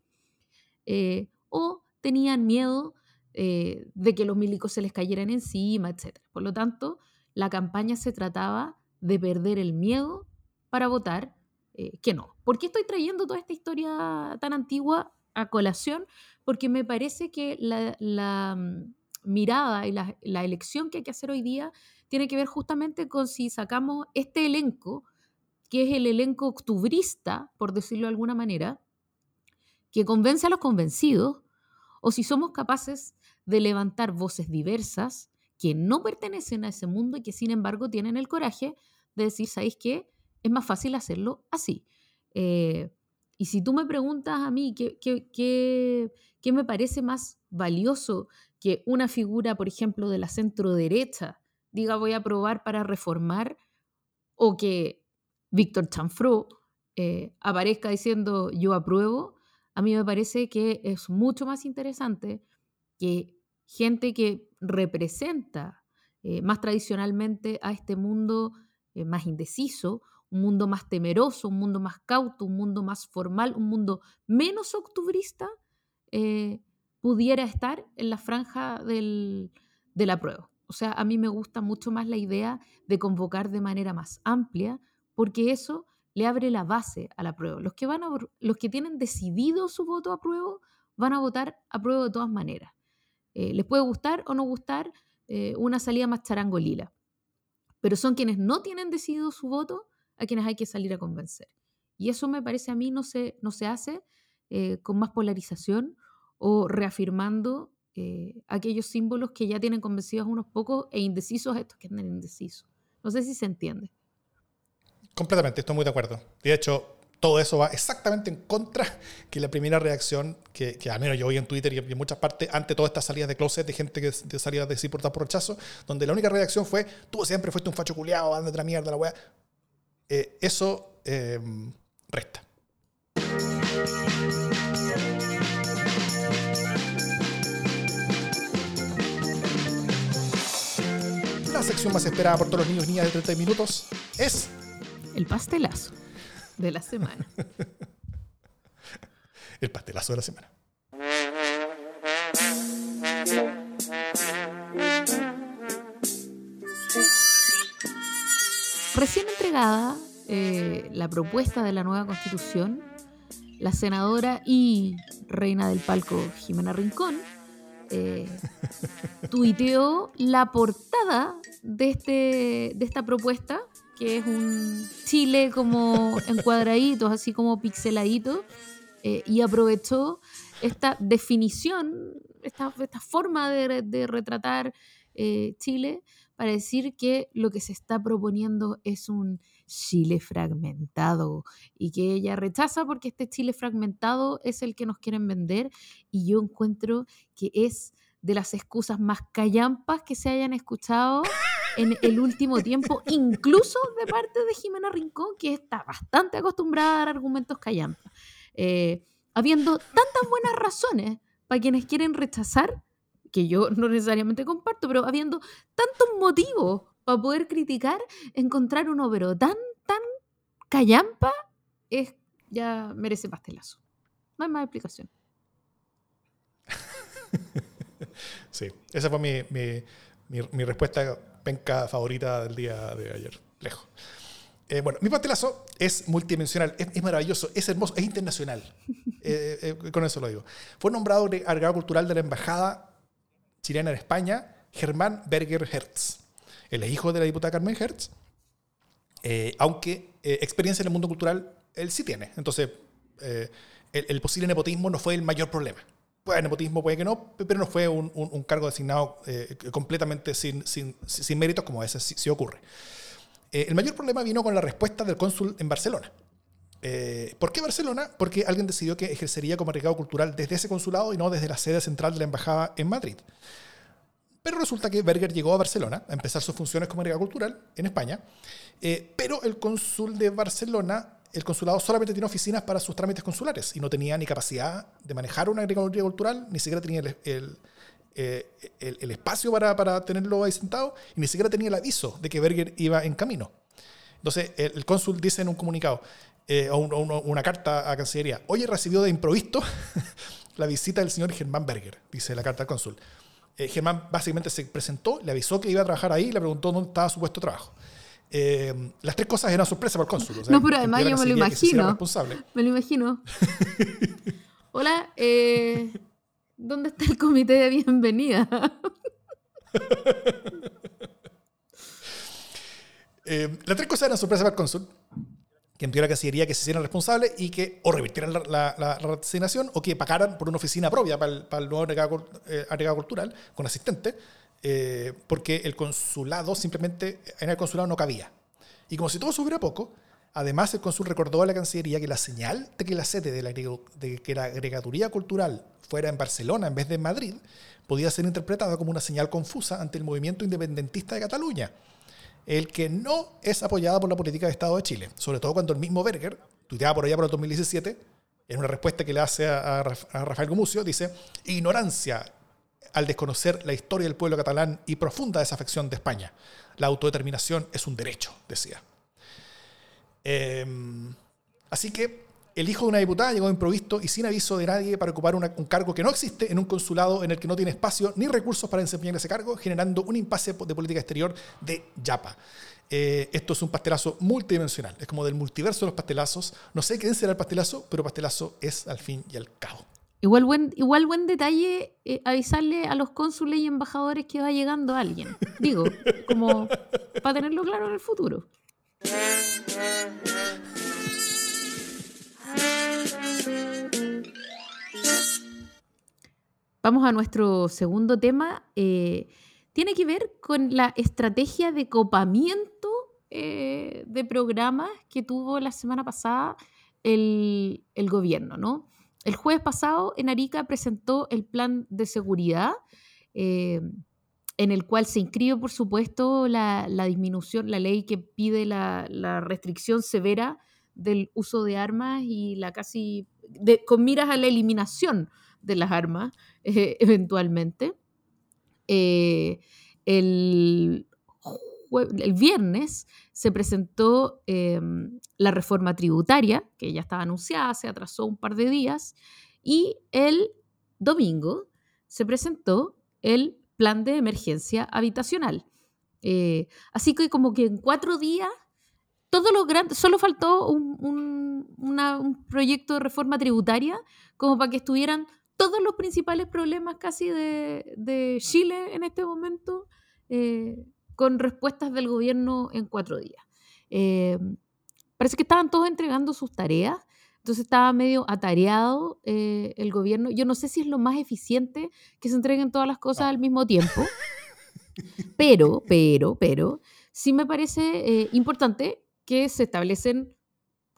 eh, o tenían miedo eh, de que los milicos se les cayeran encima, etc. Por lo tanto, la campaña se trataba de perder el miedo para votar eh, que no. ¿Por qué estoy trayendo toda esta historia tan antigua a colación? Porque me parece que la, mm, mirada y la, la, elección que hay que hacer hoy día tiene que ver justamente con si sacamos este elenco, que es el elenco octubrista, por decirlo de alguna manera, que convence a los convencidos, o si somos capaces de levantar voces diversas que no pertenecen a ese mundo y que sin embargo tienen el coraje de decir, ¿sabéis qué? Es más fácil hacerlo así. Eh, y si tú me preguntas a mí qué, qué, me parece más valioso que una figura, por ejemplo, de la centro derecha diga voy a probar para reformar, o que Víctor Chanfró eh, aparezca diciendo yo apruebo, a mí me parece que es mucho más interesante que gente que representa eh, más tradicionalmente a este mundo eh, más indeciso, un mundo más temeroso, un mundo más cauto, un mundo más formal, un mundo menos octubrista, eh, pudiera estar en la franja del, de la prueba. O sea, a mí me gusta mucho más la idea de convocar de manera más amplia, porque eso le abre la base a la prueba. Los que, van a, los que tienen decidido su voto a prueba van a votar a prueba de todas maneras. Eh, les puede gustar o no gustar eh, una salida más charangolila, pero son quienes no tienen decidido su voto a quienes hay que salir a convencer. Y eso me parece a mí no se, no se hace eh, con más polarización o reafirmando aquellos símbolos que ya tienen convencidos unos pocos e indecisos a estos que andan indecisos. No sé si se entiende. Completamente, estoy muy de acuerdo. De hecho, todo eso va exactamente en contra que la primera reacción que, al menos yo vi en Twitter y en muchas partes, ante todas estas salidas de closet de gente que salía de sí por por rechazo, donde la única reacción fue, tú siempre fuiste un facho culiado, anda la mierda, la weá. Eh, eso em, resta. La sección más esperada por todos los niños y niñas de 30 minutos es el pastelazo de la semana. *laughs* El pastelazo de la semana. Recién entregada eh, la propuesta de la nueva constitución, la senadora y reina del palco Jimena Rincón eh, *laughs* tuiteó la portada de, este, de esta propuesta que es un chile como en cuadraditos, así como pixeladito, eh, y aprovechó esta definición, esta, forma de, retratar eh, Chile para decir que lo que se está proponiendo es un Chile fragmentado y que ella rechaza porque este Chile fragmentado es el que nos quieren vender. Y yo encuentro que es de las excusas más callampas que se hayan escuchado *laughs* en el último tiempo, incluso de parte de Jimena Rincón, que está bastante acostumbrada a dar argumentos callampas. Eh, habiendo tantas buenas razones para quienes quieren rechazar, que yo no necesariamente comparto, pero habiendo tantos motivos para poder criticar, encontrar un pero tan, tan callampa, es, ya merece pastelazo. No hay más explicación. *laughs* Sí, esa fue mi, mi, mi respuesta penca favorita del día de ayer. Lejos. Eh, bueno, mi pastelazo es multidimensional, es, maravilloso, es hermoso, es internacional. *laughs* Eh, eh, con eso lo digo. Fue nombrado agregado cultural de la Embajada chilena en España, Germán Berger Hertz. Él es hijo de la diputada Carmen Hertz, aunque experiencia en el mundo cultural él sí tiene. Entonces, el, el posible nepotismo no fue el mayor problema puede nepotismo, puede que no, pero no fue un, cargo designado eh, completamente sin, méritos como a veces sí, ocurre. Eh, el mayor problema vino con la respuesta del cónsul en Barcelona. Eh, ¿Por qué Barcelona? Porque alguien decidió que ejercería como agregado cultural desde ese consulado y no desde la sede central de la embajada en Madrid. Pero resulta que Berger llegó a Barcelona a empezar sus funciones como agregado cultural en España, pero el cónsul de Barcelona el consulado solamente tiene oficinas para sus trámites consulares y no tenía ni capacidad de manejar una agricultura cultural, ni siquiera tenía el, eh, espacio para, para, tenerlo ahí sentado y ni siquiera tenía el aviso de que Berger iba en camino. Entonces, el, cónsul dice en un comunicado eh, o, una carta a Cancillería, oye, recibió de improvisto *laughs* la visita del señor Germán Berger, dice la carta al cónsul. Eh, Germán básicamente se presentó, le avisó que iba a trabajar ahí, le preguntó dónde estaba su puesto de trabajo. Eh, las tres cosas eran sorpresa para el cónsul. o sea, No, pero además yo me lo imagino. Me lo imagino. *laughs* Hola, eh, ¿dónde está el comité de bienvenida? *laughs* Eh, las tres cosas eran sorpresa para el cónsul, que en teoría Cancillería que se hicieran responsables y que o revirtieran la, la, la- la resignación o que pagaran por una oficina propia para el, para el nuevo agregado, eh, agregado cultural con asistente, eh, porque el consulado simplemente, en el consulado no cabía. Y como si todo subiera poco, además el cónsul recordó a la Cancillería que la señal de que la sede de, la, de que la agregaduría cultural fuera en Barcelona en vez de en Madrid podía ser interpretada como una señal confusa ante el movimiento independentista de Cataluña el que no es apoyada por la política de Estado de Chile. Sobre todo cuando el mismo Berger, tuiteaba por allá por el 2017, en una respuesta que le hace a, a Raf- a Rafael Gumucio, dice, ignorancia al desconocer la historia del pueblo catalán y profunda desafección de España. La autodeterminación es un derecho, decía. Em, así que el hijo de una diputada llegó improvisto y sin aviso de nadie para ocupar un cargo que no existe en un consulado en el que no tiene espacio ni recursos para desempeñar ese cargo, generando un impasse de política exterior de Yapa. Eh, esto es un pastelazo multidimensional, es como del multiverso de los pastelazos. No sé quién será el pastelazo, pero pastelazo es al fin y al cabo. Igual buen, igual buen detalle eh, avisarle a los cónsules y embajadores que va llegando alguien. Digo, como para tenerlo claro en el futuro. Vamos a nuestro segundo tema. eh, tiene que ver con la estrategia de copamiento eh, de programas que tuvo la semana pasada el, gobierno, ¿no? El jueves pasado en Arica presentó el plan de seguridad, eh, en el cual se inscribe, por supuesto, la, disminución, la ley que pide la restricción severa del uso de armas y la casi, con miras a la eliminación de las armas, eh, *laughs* eventualmente. Eh, el, el viernes se presentó eh, la reforma tributaria, que ya estaba anunciada, se atrasó un par de días, y el domingo se presentó el plan de emergencia habitacional. Eh, así que como que en cuatro días, todo lo grande, solo faltó un, un- una- un proyecto de reforma tributaria como para que estuvieran todos los principales problemas casi de, de Chile en este momento eh, con respuestas del gobierno en cuatro días. Eh, parece que estaban todos entregando sus tareas, entonces estaba medio atareado eh, el gobierno. Yo no sé si es lo más eficiente que se entreguen todas las cosas al mismo tiempo, *laughs* pero, pero, pero, sí me parece eh, importante que se establecen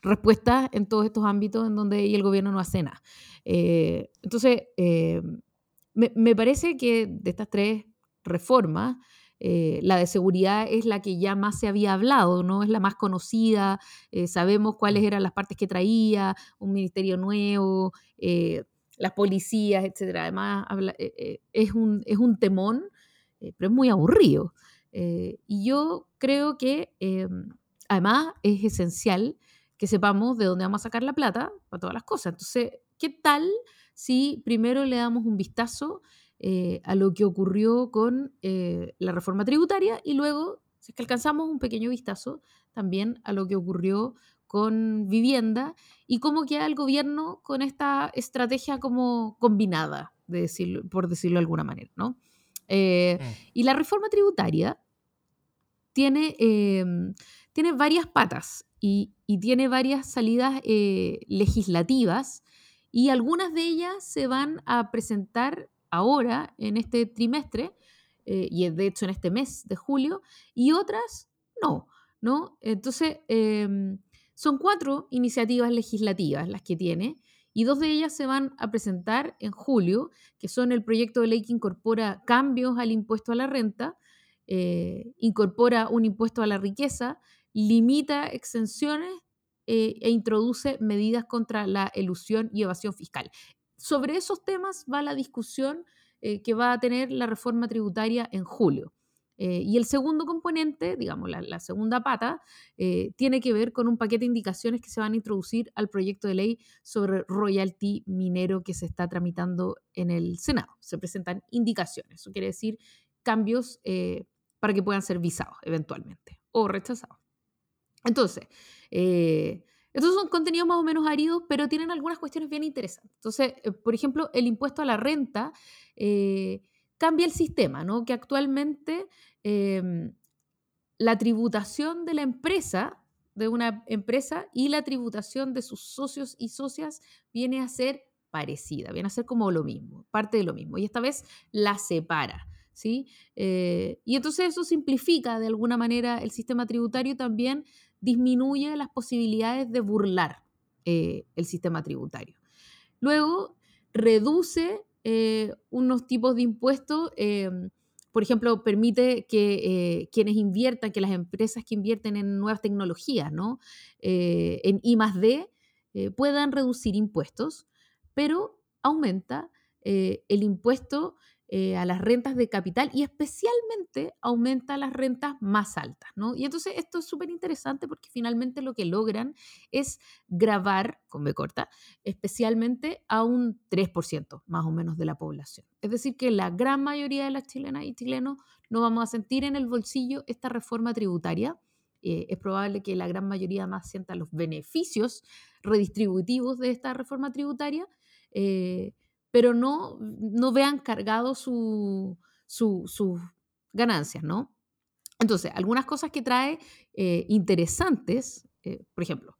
respuestas en todos estos ámbitos en donde el gobierno no hace nada. Eh, entonces, eh, me, me parece que de estas tres reformas, eh, la de seguridad es la que ya más se había hablado, ¿no? Es la más conocida, sabemos cuáles eran las partes que traía, un ministerio nuevo, las policías, etc. Además, habla- es, un, es un temón, pero es muy aburrido. Y yo creo que, eh, además, es esencial que sepamos de dónde vamos a sacar la plata para todas las cosas. Entonces, ¿qué tal si primero le damos un vistazo eh, a lo que ocurrió con eh, la reforma tributaria y luego, si es que alcanzamos un pequeño vistazo también a lo que ocurrió con vivienda y cómo queda el gobierno con esta estrategia como combinada, de decirlo, por decirlo de alguna manera, ¿no? Eh, Mm. y la reforma tributaria tiene, eh, tiene varias patas y, tiene varias salidas eh, legislativas y algunas de ellas se van a presentar ahora en este trimestre eh, y de hecho en este mes de julio y otras no, ¿no? Entonces, em, son cuatro iniciativas legislativas las que tiene y dos de ellas se van a presentar en julio, que son el proyecto de ley que incorpora cambios al impuesto a la renta, eh, incorpora un impuesto a la riqueza, limita exenciones eh, e introduce medidas contra la elusión y evasión fiscal. Sobre esos temas va la discusión eh, que va a tener la reforma tributaria en julio. Eh, y el segundo componente, digamos, la, segunda pata, tiene que ver con un paquete de indicaciones que se van a introducir al proyecto de ley sobre royalty minero que se está tramitando en el Senado. Se presentan indicaciones, eso quiere decir cambios para que puedan ser visados eventualmente o rechazados. Entonces, eh, estos son contenidos más o menos áridos, pero tienen algunas cuestiones bien interesantes. Entonces, eh, por ejemplo, el impuesto a la renta eh, cambia el sistema, ¿no? Que actualmente em, la tributación de la empresa, de una empresa, y la tributación de sus socios y socias viene a ser parecida, viene a ser como lo mismo, parte de lo mismo. Y esta vez la separa. ¿Sí? y entonces eso simplifica de alguna manera el sistema tributario también disminuye las posibilidades de burlar eh, el sistema tributario. Luego, reduce eh, unos tipos de impuestos, eh, por ejemplo, permite que quienes inviertan, que las empresas que invierten en nuevas tecnologías, ¿no? en I D, puedan reducir impuestos, pero aumenta el impuesto eh, a las rentas de capital y especialmente aumenta las rentas más altas, ¿no? Y entonces esto es súper interesante porque finalmente lo que logran es grabar, con B corta, especialmente a un 3% más o menos de la población. Es decir, que la gran mayoría de las chilenas y chilenos no vamos a sentir en el bolsillo esta reforma tributaria. Eh, es probable que la gran mayoría más sienta los beneficios redistributivos de esta reforma tributaria. Eh, pero no, no vean cargado sus ganancias, ¿no? Entonces, algunas cosas que trae eh, interesantes, eh, por ejemplo,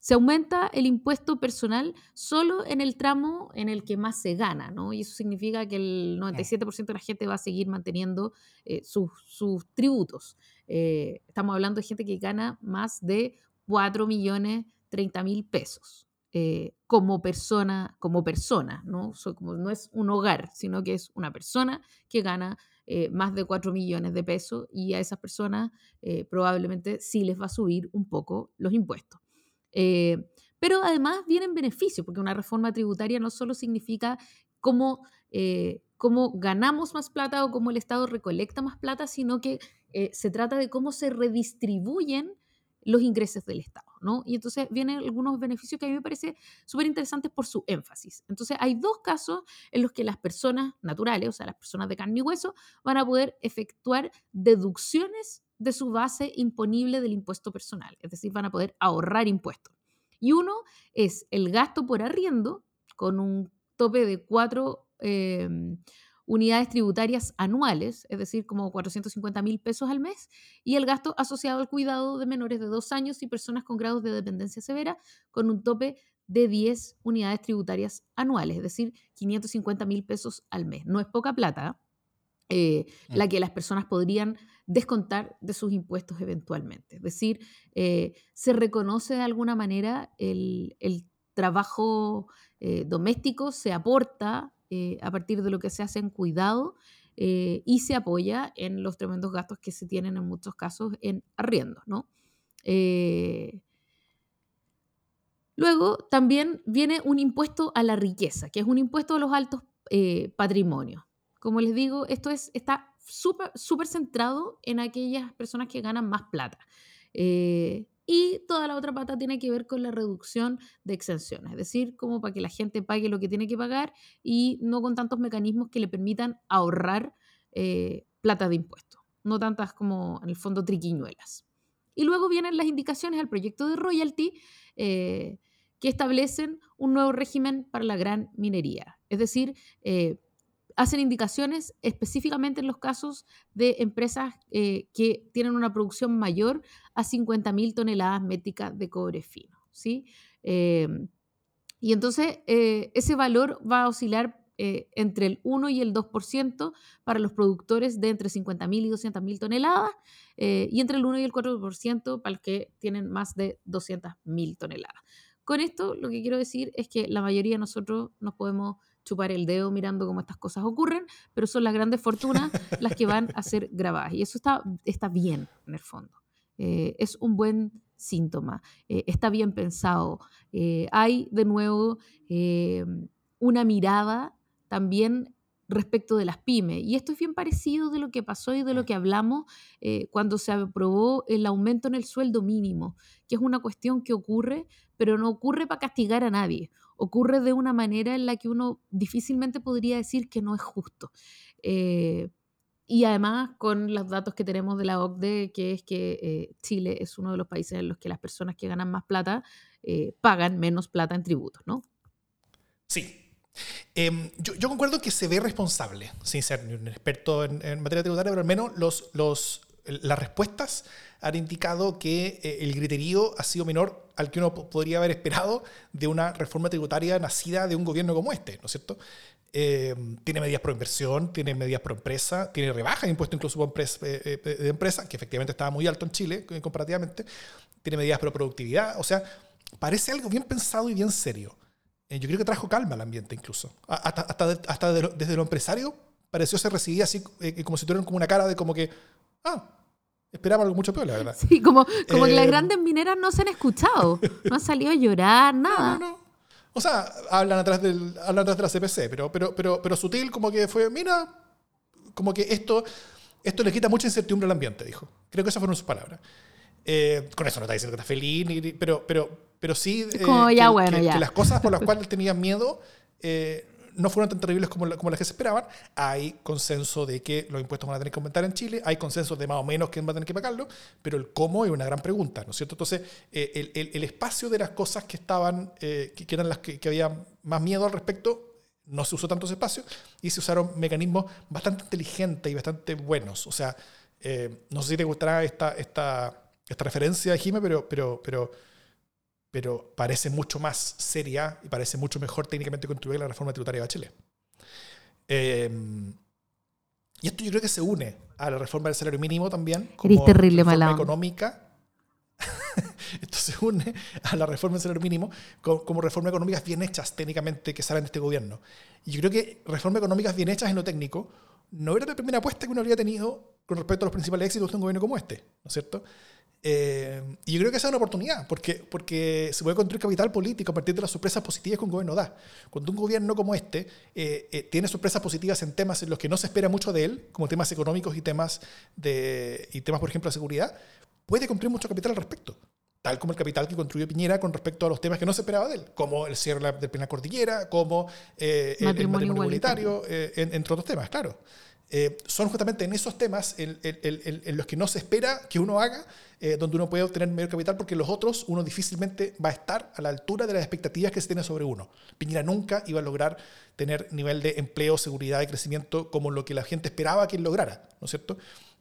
se aumenta el impuesto personal solo en el tramo en el que más se gana, ¿no? Y eso significa que el 97% de la gente va a seguir manteniendo eh, sus, sus, tributos. estamos hablando de gente que gana más de 4 millones 30 mil pesos. Eh, como persona, como persona, ¿no? no es un hogar, sino que es una persona que gana eh, más de 4 millones de pesos y a esas personas eh, probablemente sí les va a subir un poco los impuestos. pero además vienen beneficios, porque una reforma tributaria no solo significa cómo, cómo ganamos más plata o cómo el Estado recolecta más plata, sino que se trata de cómo se redistribuyen los ingresos del Estado, ¿no? Y entonces vienen algunos beneficios que a mí me parece súper interesantes por su énfasis. Entonces hay dos casos en los que las personas naturales, o sea, las personas de carne y hueso, van a poder efectuar deducciones de su base imponible del impuesto personal, es decir, van a poder ahorrar impuestos. Y uno es el gasto por arriendo, con un tope de cuatro... Em, unidades tributarias anuales, es decir, como 450 mil pesos al mes, y el gasto asociado al cuidado de menores de dos años y personas con grados de dependencia severa, con un tope de 10 unidades tributarias anuales, es decir, 550 mil pesos al mes. No es poca plata eh, mm. la que las personas podrían descontar de sus impuestos eventualmente. Es decir, eh, se reconoce de alguna manera el, trabajo eh, doméstico, se aporta eh, a partir de lo que se hace en cuidado eh, y se apoya en los tremendos gastos que se tienen en muchos casos en arriendo. Eh, luego también viene un impuesto a la riqueza, que es un impuesto a los altos patrimonios. Como les digo, esto es, está súper centrado en aquellas personas que ganan más plata. Y toda la otra pata tiene que ver con la reducción de exenciones, es decir, como para que la gente pague lo que tiene que pagar y no con tantos mecanismos que le permitan ahorrar eh, plata de impuestos, no tantas como en el fondo triquiñuelas. Y luego vienen las indicaciones al proyecto de royalty eh, que establecen un nuevo régimen para la gran minería, es decir, eh, hacen indicaciones específicamente en los casos de empresas eh, que tienen una producción mayor a 50.000 toneladas métricas de cobre fino. ¿sí? Em, y entonces eh, ese valor va a oscilar eh, entre el 1 y el 2% para los productores de entre 50.000 y 200.000 toneladas y entre el 1 y el 4% para los que tienen más de 200.000 toneladas. Con esto lo que quiero decir es que la mayoría de nosotros nos podemos chupar el dedo mirando cómo estas cosas ocurren, pero son las grandes fortunas las que van a ser grabadas. Y eso está, está bien en el fondo. Eh, es un buen síntoma, eh, está bien pensado. Eh, hay de nuevo una mirada también respecto de las pymes. Y esto es bien parecido de lo que pasó y de lo que hablamos cuando se aprobó el aumento en el sueldo mínimo, que es una cuestión que ocurre, pero no ocurre para castigar a nadie ocurre de una manera en la que uno difícilmente podría decir que no es justo. Eh, y además con los datos que tenemos de la OCDE, que es que eh, Chile es uno de los países en los que las personas que ganan más plata eh, pagan menos plata en tributos, ¿no? Sí. Em, yo, concuerdo que se ve responsable, sin ser un experto en, materia tributaria, pero al menos los, los, las respuestas han indicado que eh, el griterío ha sido menor al que uno podría haber esperado de una reforma tributaria nacida de un gobierno como este, ¿no es cierto? Eh, tiene medidas pro inversión, tiene medidas pro empresa, tiene rebaja de impuesto incluso eh, eh, de empresa, que efectivamente estaba muy alto en Chile comparativamente, tiene medidas pro productividad, o sea, parece algo bien pensado y bien serio. yo creo que trajo calma al ambiente incluso. Hasta, hasta, hasta desde lo empresario pareció ser recibida así como si tuvieran como una cara de como que, ah, esperaba algo mucho peor, la verdad. *laughs* Sí, como, como que las grandes mineras no se han escuchado, no han salido a llorar, *laughs* nada. no, no. O sea, hablan atrás, del, hablan atrás de la CPC, pero, pero, pero, pero sutil como que fue, mira, como que esto, esto le quita mucha incertidumbre al ambiente, dijo. Creo que esas fueron sus palabras. Eh, con eso no está diciendo que está feliz, pero, pero, pero sí eh, como, ya, bueno, ya. que, las cosas por las *laughs* cuales tenían miedo eh, no fueron tan terribles como, las que se esperaban. Hay consenso de que los impuestos van a tener que aumentar en Chile, hay consenso de más o menos quién va a tener que pagarlo, pero el cómo es una gran pregunta, ¿no es cierto? Entonces, eh, el, espacio de las cosas que estaban, eh, que, eran las que, había más miedo al respecto, no se usó tanto ese espacio y se usaron mecanismos bastante inteligentes y bastante buenos. O sea, eh, no sé si te gustará esta, referencia, Jime, pero, pero pero parece mucho más seria y parece mucho mejor técnicamente contribuir a la reforma tributaria de Bachelet. Eh, y esto yo creo que se une a la reforma del salario mínimo también, como terrible reforma económica. *laughs* esto se une a la reforma del salario mínimo como, reformas económicas bien hechas técnicamente que salen de este gobierno. Y yo creo que reformas económicas bien hechas en lo técnico no era la primera apuesta que uno habría tenido con respecto a los principales éxitos de un gobierno como este, ¿no es cierto? Eh, y yo creo que esa es una oportunidad, porque, porque se puede construir capital político a partir de las sorpresas positivas que un gobierno da. Cuando un gobierno como este eh, eh, tiene sorpresas positivas en temas en los que no se espera mucho de él, como temas económicos y temas, de, y temas por ejemplo, de seguridad, puede construir mucho capital al respecto. Tal como el capital que construyó Piñera con respecto a los temas que no se esperaba de él, como el cierre de la cordillera, como el, matrimonio igualitario, entre otros temas, claro. Eh, son justamente en esos temas en, los que no se espera que uno haga, eh, donde uno puede obtener mayor capital, porque los otros uno difícilmente va a estar a la altura de las expectativas que se tienen sobre uno. Piñera nunca iba a lograr tener nivel de empleo, seguridad y crecimiento como lo que la gente esperaba que él lograra, ¿no es cierto?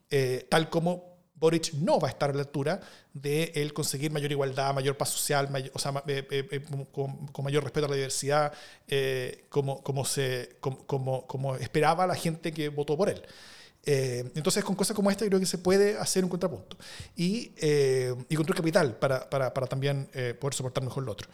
Eh, tal como Boric no va a estar a la altura de él conseguir mayor igualdad, mayor paz social, o sea, eh, eh, eh, con, mayor respeto a la diversidad, como, como, se, como, como, esperaba la gente que votó por él. entonces, con cosas como esta, creo que se puede hacer un contrapunto. Y, y construir capital para, para, para también poder soportar mejor lo otro.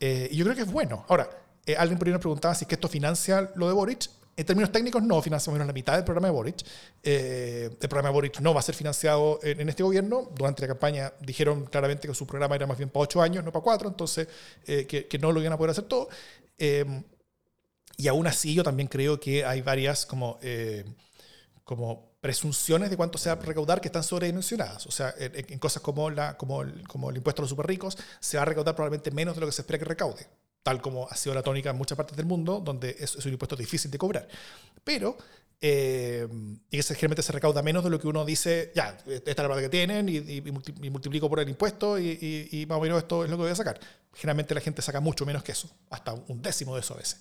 y yo creo que es bueno. Ahora, alguien por ahí nos preguntaba si es que esto financia lo de Boric. En términos técnicos, no, financiamos menos la mitad del programa de Boric. Eh, el programa de Boric no va a ser financiado en, este gobierno. Durante la campaña dijeron claramente que su programa era más bien para ocho años, no para cuatro, entonces eh, que, no lo iban a poder hacer todo. Eh, y aún así, yo también creo que hay varias como, como presunciones de cuánto se va a recaudar que están sobredimensionadas. O sea, en, cosas como, la, como, el, como el impuesto a los super ricos, se va a recaudar probablemente menos de lo que se espera que recaude tal como ha sido la tónica en muchas partes del mundo, donde es, un impuesto difícil de cobrar. Pero, eh, y que generalmente se recauda menos de lo que uno dice, ya, esta es la plata que tienen y, multiplico por el impuesto y, más o menos esto es lo que voy a sacar. Generalmente la gente saca mucho menos que eso, hasta un décimo de eso a veces.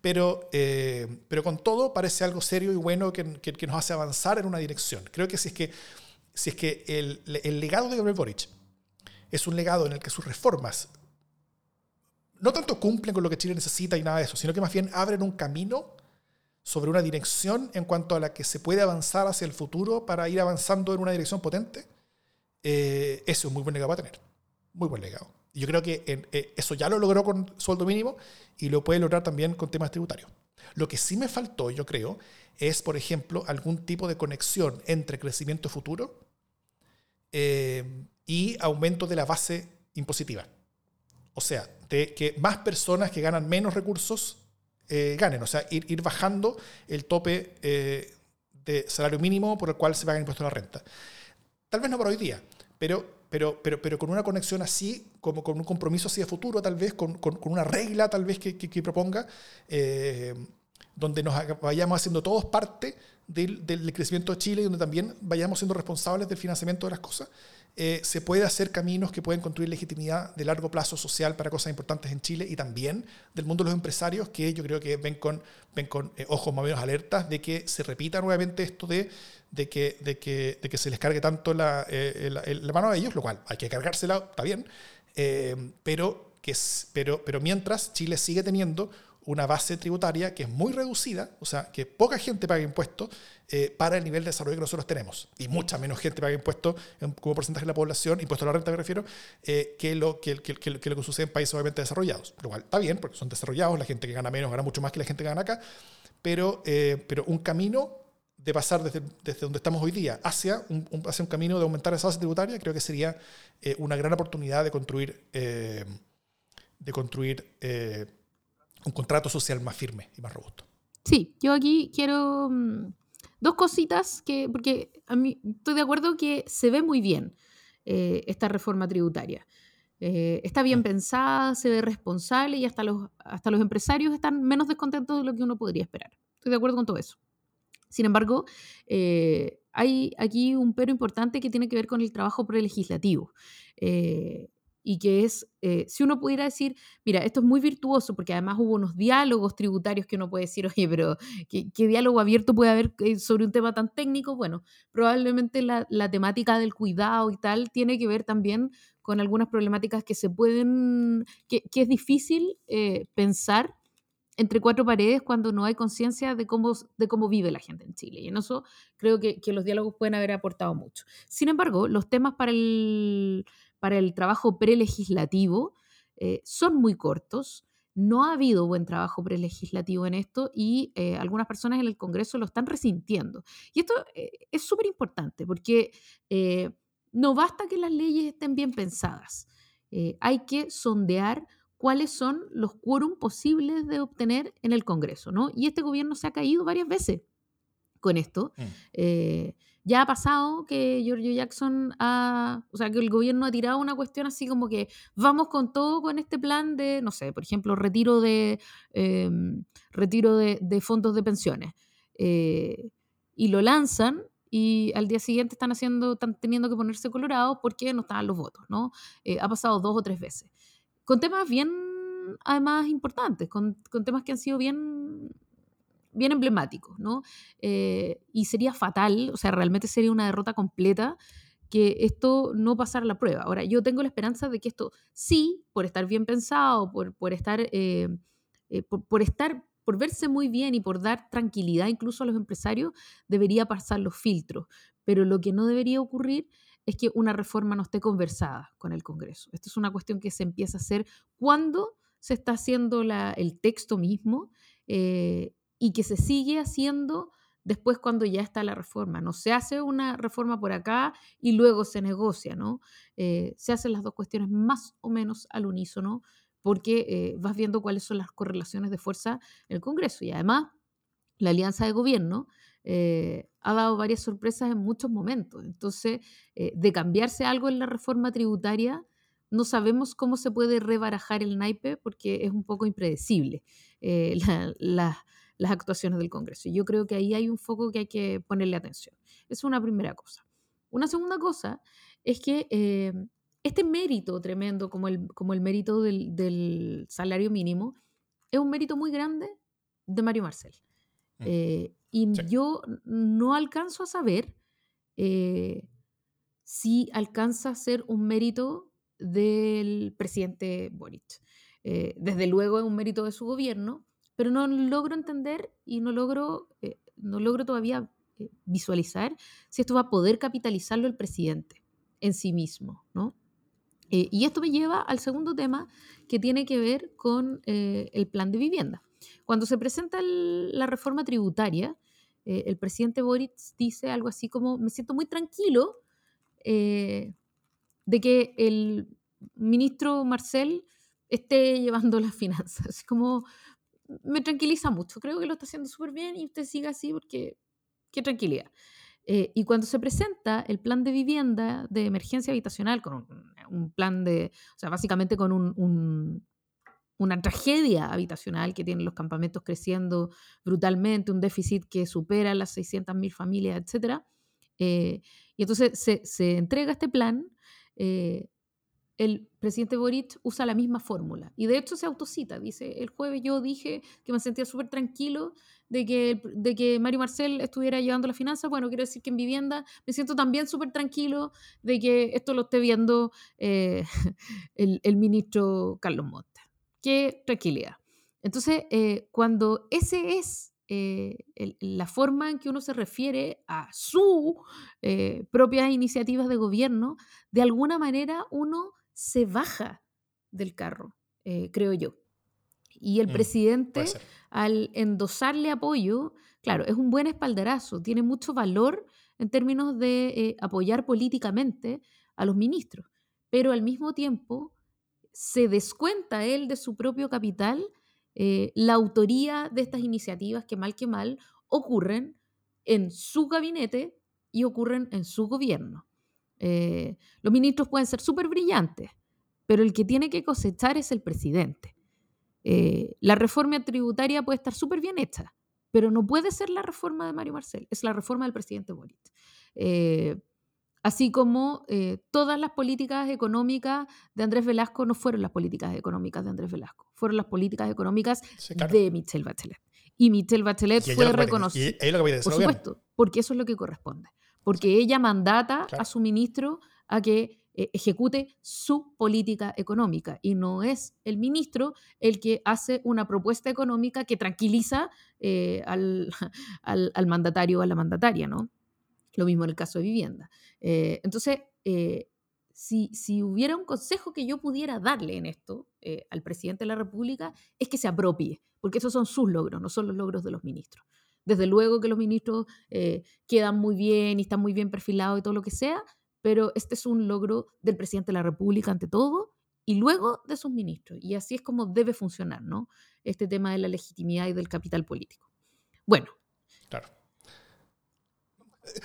Pero, eh, pero con todo parece algo serio y bueno que, que, nos hace avanzar en una dirección. Creo que si es que, si es que el, el legado de Gabriel Boric es un legado en el que sus reformas no tanto cumplen con lo que Chile necesita y nada de eso, sino que más bien abren un camino sobre una dirección en cuanto a la que se puede avanzar hacia el futuro para ir avanzando en una dirección potente, eh, ese es un muy buen legado a tener. Muy buen legado. Yo creo que eh, eso ya lo logró con sueldo mínimo y lo puede lograr también con temas tributarios. Lo que sí me faltó, yo creo, es, por ejemplo, algún tipo de conexión entre crecimiento futuro eh, y aumento de la base impositiva. O sea, de que más personas que ganan menos recursos eh, ganen. O sea, ir, bajando el tope eh, de salario mínimo por el cual se paga el impuesto a la renta. Tal vez no para hoy día, pero, pero, pero, pero con una conexión así, como con un compromiso de futuro, tal vez, con, con, una regla tal vez que, que, proponga, eh, donde nos vayamos haciendo todos parte del, del crecimiento de Chile y donde también vayamos siendo responsables del financiamiento de las cosas, eh, se puede hacer caminos que pueden construir legitimidad de largo plazo social para cosas importantes en Chile y también del mundo de los empresarios que yo creo que ven con, ven con eh, ojos más o menos alertas de que se repita nuevamente esto de, de, que, de, que, de que se les cargue tanto la, eh, la, mano a ellos, lo cual hay que cargársela, está bien, pero, que, pero, pero mientras Chile sigue teniendo una base tributaria que es muy reducida, o sea, que poca gente paga impuestos eh, para el nivel de desarrollo que nosotros tenemos. Y mucha menos gente paga impuestos como porcentaje de la población, impuesto a la renta me refiero, eh, que, lo, que, que, que, lo que sucede en países obviamente desarrollados. Lo cual está bien, porque son desarrollados, la gente que gana menos gana mucho más que la gente que gana acá, pero, eh, pero un camino de pasar desde, desde, donde estamos hoy día hacia un, hacia un camino de aumentar esa base tributaria, creo que sería una gran oportunidad de construir, de construir un contrato social más firme y más robusto. Sí, yo aquí quiero mm, dos cositas que, porque a mí estoy de acuerdo que se ve muy bien eh, esta reforma tributaria. Eh, está bien mm. pensada, se ve responsable y hasta los, hasta los empresarios están menos descontentos de lo que uno podría esperar. Estoy de acuerdo con todo eso. Sin embargo, eh, hay aquí un pero importante que tiene que ver con el trabajo prelegislativo y que es, eh, si uno pudiera decir, mira, esto es muy virtuoso, porque además hubo unos diálogos tributarios que uno puede decir, oye, pero ¿qué, diálogo abierto puede haber eh, sobre un tema tan técnico? Bueno, probablemente la, temática del cuidado y tal tiene que ver también con algunas problemáticas que se pueden, que, es difícil eh, pensar entre cuatro paredes cuando no hay conciencia de cómo, de cómo vive la gente en Chile. Y en eso creo que, que los diálogos pueden haber aportado mucho. Sin embargo, los temas para el para el trabajo prelegislativo eh, son muy cortos. No ha habido buen trabajo prelegislativo en esto y eh, algunas personas en el Congreso lo están resintiendo. Y esto eh, es súper importante porque no basta que las leyes estén bien pensadas. hay que sondear cuáles son los quórum posibles de obtener en el Congreso, ¿no? Y este gobierno se ha caído varias veces con esto. Mm. Ya ha pasado que Giorgio Jackson ha, o sea, que el gobierno ha tirado una cuestión así como que vamos con todo con este plan de, no sé, por ejemplo, retiro de, em, retiro de, fondos de pensiones. Eh, y lo lanzan y al día siguiente están haciendo, están teniendo que ponerse colorados porque no estaban los votos, ¿no? Eh, ha pasado dos o tres veces. Con temas bien, además, importantes, con, con temas que han sido bien bien emblemático, ¿no? Eh, y sería fatal, o sea, realmente sería una derrota completa que esto no pasara la prueba. Ahora, yo tengo la esperanza de que esto sí, por estar bien pensado, por, por estar, eh, eh, por, por verse muy bien y por dar tranquilidad incluso a los empresarios, debería pasar los filtros. Pero lo que no debería ocurrir es que una reforma no esté conversada con el Congreso. Esto es una cuestión que se empieza a hacer cuando se está haciendo la, el texto mismo y que se sigue haciendo después cuando ya está la reforma. No se hace una reforma por acá y luego se negocia, ¿no? Eh, se hacen las dos cuestiones más o menos al unísono porque eh, vas viendo cuáles son las correlaciones de fuerza en el Congreso. Y además, la alianza de gobierno eh, ha dado varias sorpresas en muchos momentos. Entonces, de cambiarse algo en la reforma tributaria, no sabemos cómo se puede rebarajar el naipe porque es un poco impredecible. *laughs* la, las actuaciones del Congreso. Y yo creo que ahí hay un foco que hay que ponerle atención. es una primera cosa. Una segunda cosa es que eh, este mérito tremendo, como el, como el mérito del, salario mínimo, es un mérito muy grande de Mario Marcel. Mm. Eh, y yo no alcanzo a saber eh, si alcanza a ser un mérito del presidente Boric. desde luego es un mérito de su gobierno, pero no logro entender y no logro, eh, no logro todavía eh, visualizar si esto va a poder capitalizarlo el presidente en sí mismo, ¿no? Eh, y esto me lleva al segundo tema que tiene que ver con el plan de vivienda. Cuando se presenta la reforma tributaria, el presidente Boric dice algo así como, me siento muy tranquilo de que el ministro Marcel esté *laughs* llevando las finanzas. Así como, me tranquiliza mucho. Creo que lo está haciendo súper bien y usted siga así porque qué tranquilidad. Eh, y cuando se presenta el plan de vivienda de emergencia habitacional, con un, plan de, o sea, básicamente con un, una tragedia habitacional que tienen los campamentos creciendo brutalmente, un déficit que supera las 600.000 familias, etc. Eh, y entonces se, entrega este plan. Eh, el presidente Boric usa la misma fórmula y de hecho se autocita. Dice, el jueves yo dije que me sentía súper tranquilo de que, de que Mario Marcel estuviera llevando la finanza. Bueno, quiero decir que en vivienda me siento también súper tranquilo de que esto lo esté viendo eh, *laughs* el, ministro Carlos Montt qué tranquilidad. Entonces, eh, cuando ese es eh, la forma en que uno se refiere a sus propias iniciativas de gobierno, de alguna manera uno se baja del carro, creo yo. Y el mm, presidente, al endosarle apoyo, claro, es un buen espaldarazo, tiene mucho valor en términos de apoyar políticamente a los ministros, pero al mismo tiempo se descuenta él de su propio capital eh, la autoría de estas iniciativas que mal que mal ocurren en su gabinete y ocurren en su gobierno. Eh, los ministros pueden ser súper brillantes, pero el que tiene que cosechar es el presidente. Eh, la reforma tributaria puede estar súper bien hecha, pero no puede ser la reforma de Mario Marcel, es la reforma del presidente Boric así como eh, todas las políticas económicas de Andrés Velasco no fueron las políticas económicas de Andrés Velasco, fueron las políticas económicas de Michelle Bachelet. Y Michelle Bachelet fue reconocida. Por supuesto, porque eso es lo que corresponde. Porque ella mandata a su ministro a que eh, ejecute su política económica y no es el ministro el que hace una propuesta económica que tranquiliza eh, al, *laughs* al, al mandatario o a la mandataria, ¿no? Lo mismo en el caso de vivienda. Eh, entonces, si, si, hubiera un consejo que yo pudiera darle en esto eh, al presidente de la República, es que se apropie, porque esos son sus logros, no son los logros de los ministros. Desde luego que los ministros quedan muy bien y están muy bien perfilados y todo lo que sea, pero este es un logro del presidente de la República ante todo y luego de sus ministros. Y así es como debe funcionar, ¿no? Este tema de la legitimidad y del capital político. Bueno. Claro.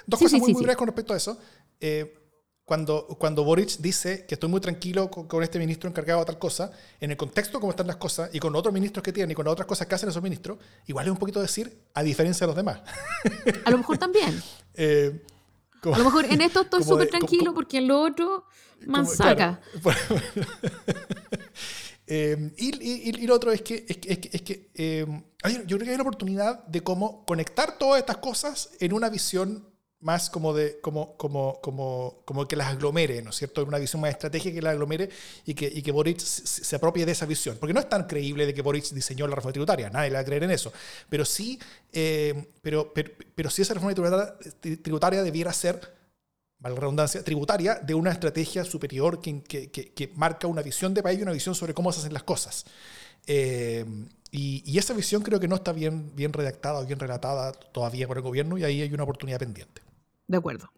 Dos cosas muy, muy breves con respecto a eso. Eh, cuando, cuando Boric dice que estoy muy tranquilo con, este ministro encargado de tal cosa, en el contexto como están las cosas y con otros ministros que tienen y con otras cosas que hacen esos ministros, igual es un poquito decir a diferencia de los demás. A lo mejor también. *laughs* Eh, a lo mejor en esto estoy *laughs* súper tranquilo porque en lo otro más saca. *laughs* Eh, y, y, lo otro es que, es que, es que, yo creo que hay una oportunidad de cómo conectar todas estas cosas en una visión más como de como, como, como, como que las aglomere, ¿no es cierto? Una visión más estratégica que las aglomere y que, y que Boric se, apropie de esa visión. Porque no es tan creíble de que Boric diseñó la reforma tributaria, nadie le va a creer en eso. Pero sí, eh, pero, pero, pero, sí esa reforma tributaria, debiera ser, la redundancia, tributaria de una estrategia superior que, que, que, marca una visión de país y una visión sobre cómo se hacen las cosas. Eh, y, y, esa visión creo que no está bien, bien redactada o bien relatada todavía por el gobierno y ahí hay una oportunidad pendiente. De acuerdo.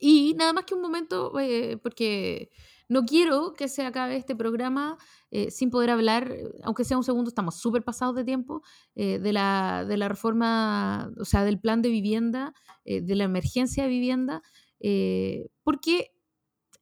Y nada más que un momento, eh, porque no quiero que se acabe este programa eh, sin poder hablar, aunque sea un segundo, estamos súper pasados de tiempo, eh, de, la, de, la, reforma, o sea, del plan de vivienda, de la emergencia de vivienda, porque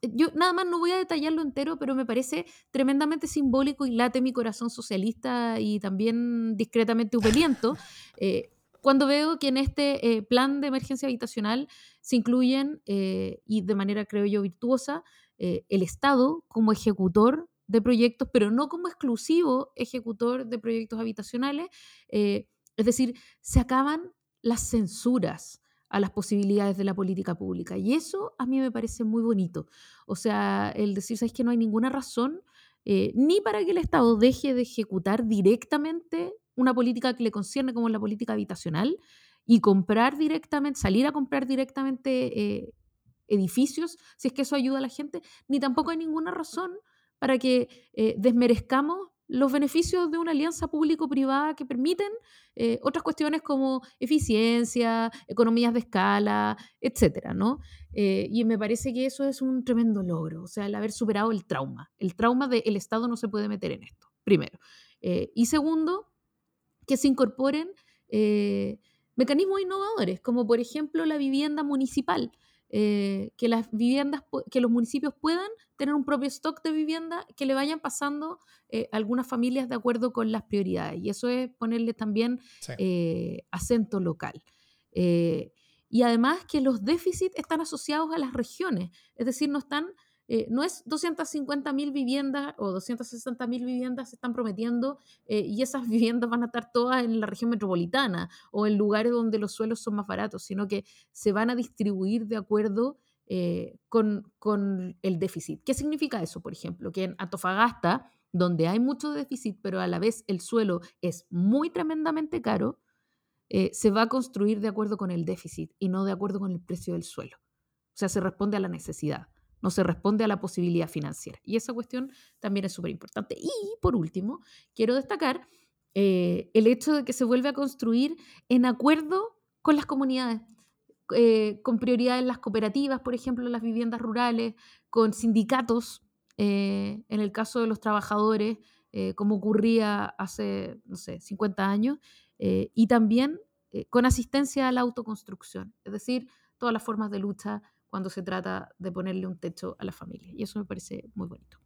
yo nada más no voy a detallarlo entero, pero me parece tremendamente simbólico y late mi corazón socialista y también discretamente upeliento *laughs* cuando veo que en este eh, plan de emergencia habitacional se incluyen, eh, y de manera creo yo virtuosa, eh, el Estado como ejecutor de proyectos, pero no como exclusivo ejecutor de proyectos habitacionales. es decir, se acaban las censuras a las posibilidades de la política pública. Y eso a mí me parece muy bonito. O sea, el decir, ¿sabes que no hay ninguna razón ni para que el Estado deje de ejecutar directamente una política que le concierne como la política habitacional y comprar directamente, salir a comprar directamente eh, edificios, si es que eso ayuda a la gente, ni tampoco hay ninguna razón para que eh, desmerezcamos los beneficios de una alianza público-privada que permiten eh, otras cuestiones como eficiencia, economías de escala, etcétera, ¿no? y me parece que eso es un tremendo logro, o sea, el haber superado el trauma. El trauma de el Estado no se puede meter en esto, primero. y segundo, que se incorporen eh, mecanismos innovadores, como por ejemplo la vivienda municipal. eh, que las viviendas, que los municipios puedan tener un propio stock de vivienda que le vayan pasando eh, algunas familias de acuerdo con las prioridades. Y eso es ponerle también acento local. y además que los déficits están asociados a las regiones, es decir, no están eh, no es 250.000 viviendas o 260.000 viviendas se están prometiendo eh, y esas *laughs* viviendas van a estar todas en la región metropolitana o en lugares donde los suelos son más baratos, sino que se van a distribuir de acuerdo eh, con, con, el déficit. ¿Qué significa eso, por ejemplo? Que en Antofagasta, donde hay mucho déficit, pero a la vez el suelo es muy tremendamente caro, se va a construir de acuerdo con el déficit y no de acuerdo con el precio del suelo. O sea, se responde a la necesidad no se responde a la posibilidad financiera. Y esa cuestión también es súper importante. Y por último, quiero destacar eh, el hecho de que se vuelve a construir en acuerdo con las comunidades, eh, con prioridad en las cooperativas, por ejemplo, en las viviendas rurales, con sindicatos, eh, en el caso de los trabajadores, como ocurría hace, no sé, 50 años, y también con asistencia a la autoconstrucción, es decir, todas las formas de lucha cuando se trata de ponerle un techo a la familia. Y eso me parece muy bonito.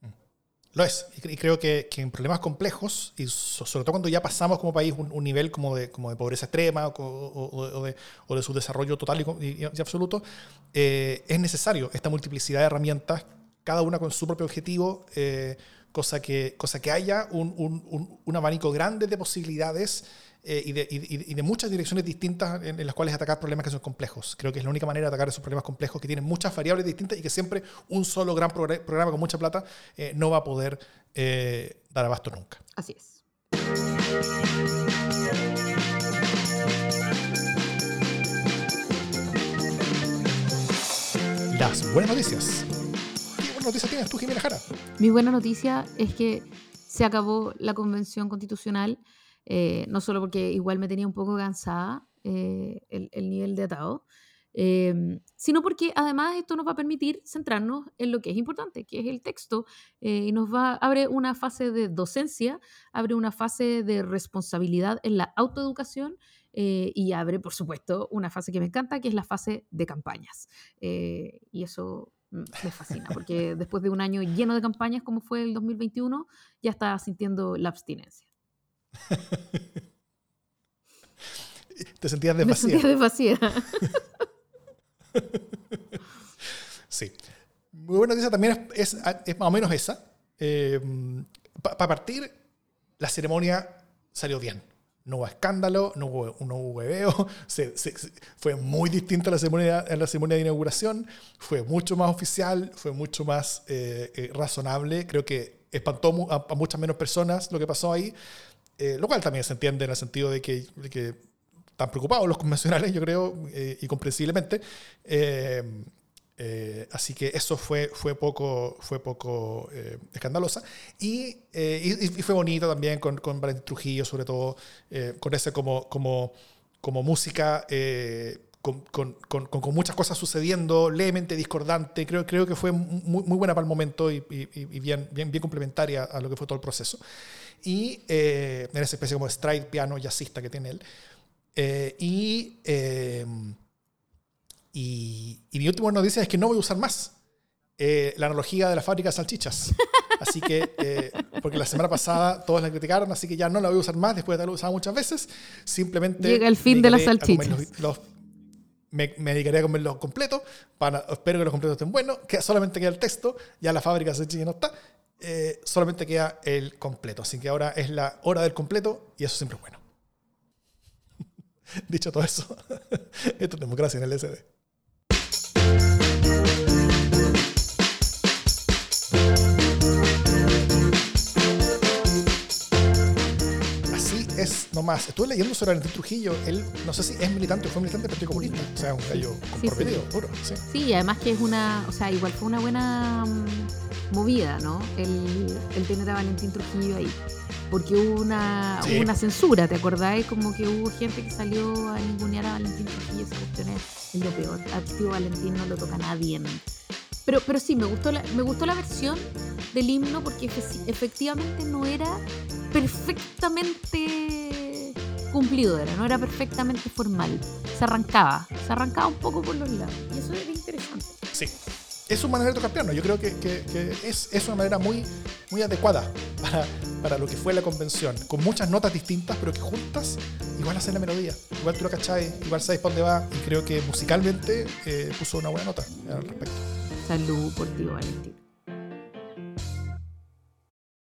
Mm. Lo es, y creo que, en problemas complejos, y sobre todo cuando ya pasamos como país un, nivel como de, como de pobreza extrema o, de, o, de, su desarrollo total y, absoluto, eh, es necesario esta multiplicidad de herramientas, cada una con su propio objetivo, eh, cosa, que, cosa que haya un, un, un abanico grande de posibilidades eh, y, de, y, de, muchas direcciones distintas en, las cuales atacar problemas que son complejos. Creo que es la única manera de atacar esos problemas complejos que tienen muchas variables distintas y que siempre un solo gran programa con mucha plata eh, no va a poder eh, dar abasto nunca. Así es. Las buenas noticias. ¿Qué buena noticia tienes tú, Jimena Jara? Mi buena noticia es que se acabó la convención constitucional eh, no solo porque igual me tenía un poco cansada eh, el, nivel de atado, em, sino porque además esto nos va a permitir centrarnos en lo que es importante, que es el texto, eh, y nos va, abre una fase de docencia, abre una fase de responsabilidad en la autoeducación y abre, por supuesto, una fase que me encanta, que es la fase de campañas. y eso mm, me fascina, porque *laughs* después de un año lleno de campañas como fue el 2021, ya está sintiendo la abstinencia. Te sentías de Me sentía vacía. sí. Muy buena noticia también es, más o menos esa. Eh, Para partir, la ceremonia salió bien. No hubo escándalo, no hubo, no hubo hueveo. *laughs* fue muy distinta a la, ceremonia, a la ceremonia de inauguración. Fue mucho más oficial, fue mucho más eh, eh, razonable. Creo que espantó a, a, muchas menos personas lo que pasó ahí. Eh, lo cual también se entiende en el sentido de que, que están preocupados los convencionales, yo creo, eh, y comprensiblemente. Eh, así que eso fue, fue poco, fue poco escandalosa. Y, y, fue bonito también con, con Valentín Trujillo, sobre todo, con ese como, como, como música. Con, con, con, muchas cosas sucediendo, levemente discordante. Creo, creo que fue muy, muy buena para el momento y, y, bien, bien, bien complementaria a lo que fue todo el proceso y eh, en esa especie como stride piano jazzista que tiene él. Eh, y, eh, y, y, mi última noticia es que no voy a usar más eh, la analogía de la fábrica de salchichas. Así que, porque la semana pasada todos la criticaron, así que ya no la voy a usar más después de haberla usado muchas veces. Simplemente. Llega el fin de las salchichas. Me, me, dedicaré a comerlos completos. Para, espero que los completos estén buenos. Que solamente queda el texto. Ya la fábrica de salchichas no está. Eh, solamente queda el completo. Así que ahora es la hora del completo y eso siempre es bueno. *laughs* Dicho todo eso, *laughs* esto es democracia en el SD. Así es nomás. Estuve leyendo sobre Valentín Trujillo. Él, no sé si es militante o fue militante del Partido Comunista. O sea, un gallo comprometido, puro. Sí. sí, y además que es una. O sea, igual fue una buena mm, movida, ¿no? El, el tener a Valentín Trujillo ahí. Porque hubo una, una censura, ¿te acordáis? Como que hubo gente que salió a ningunear a Valentín Trujillo, esa cuestión es, lo peor. A tío Valentín no lo toca nadie. Pero, pero sí, me gustó, la, me gustó la versión del himno porque efectivamente no era perfectamente cumplidora, no era perfectamente formal. Se arrancaba, se arrancaba un poco por los lados. Y eso era interesante. Sí. Es una manera de tocar piano. Yo creo que, que- que es, es una manera muy, muy adecuada para, para lo que fue la convención. Con muchas notas distintas, pero que juntas igual hacen la melodía. Igual tú lo cachai, igual sabes para dónde va. Y creo que musicalmente eh, puso una buena nota al respecto. Salud por ti, Valentín.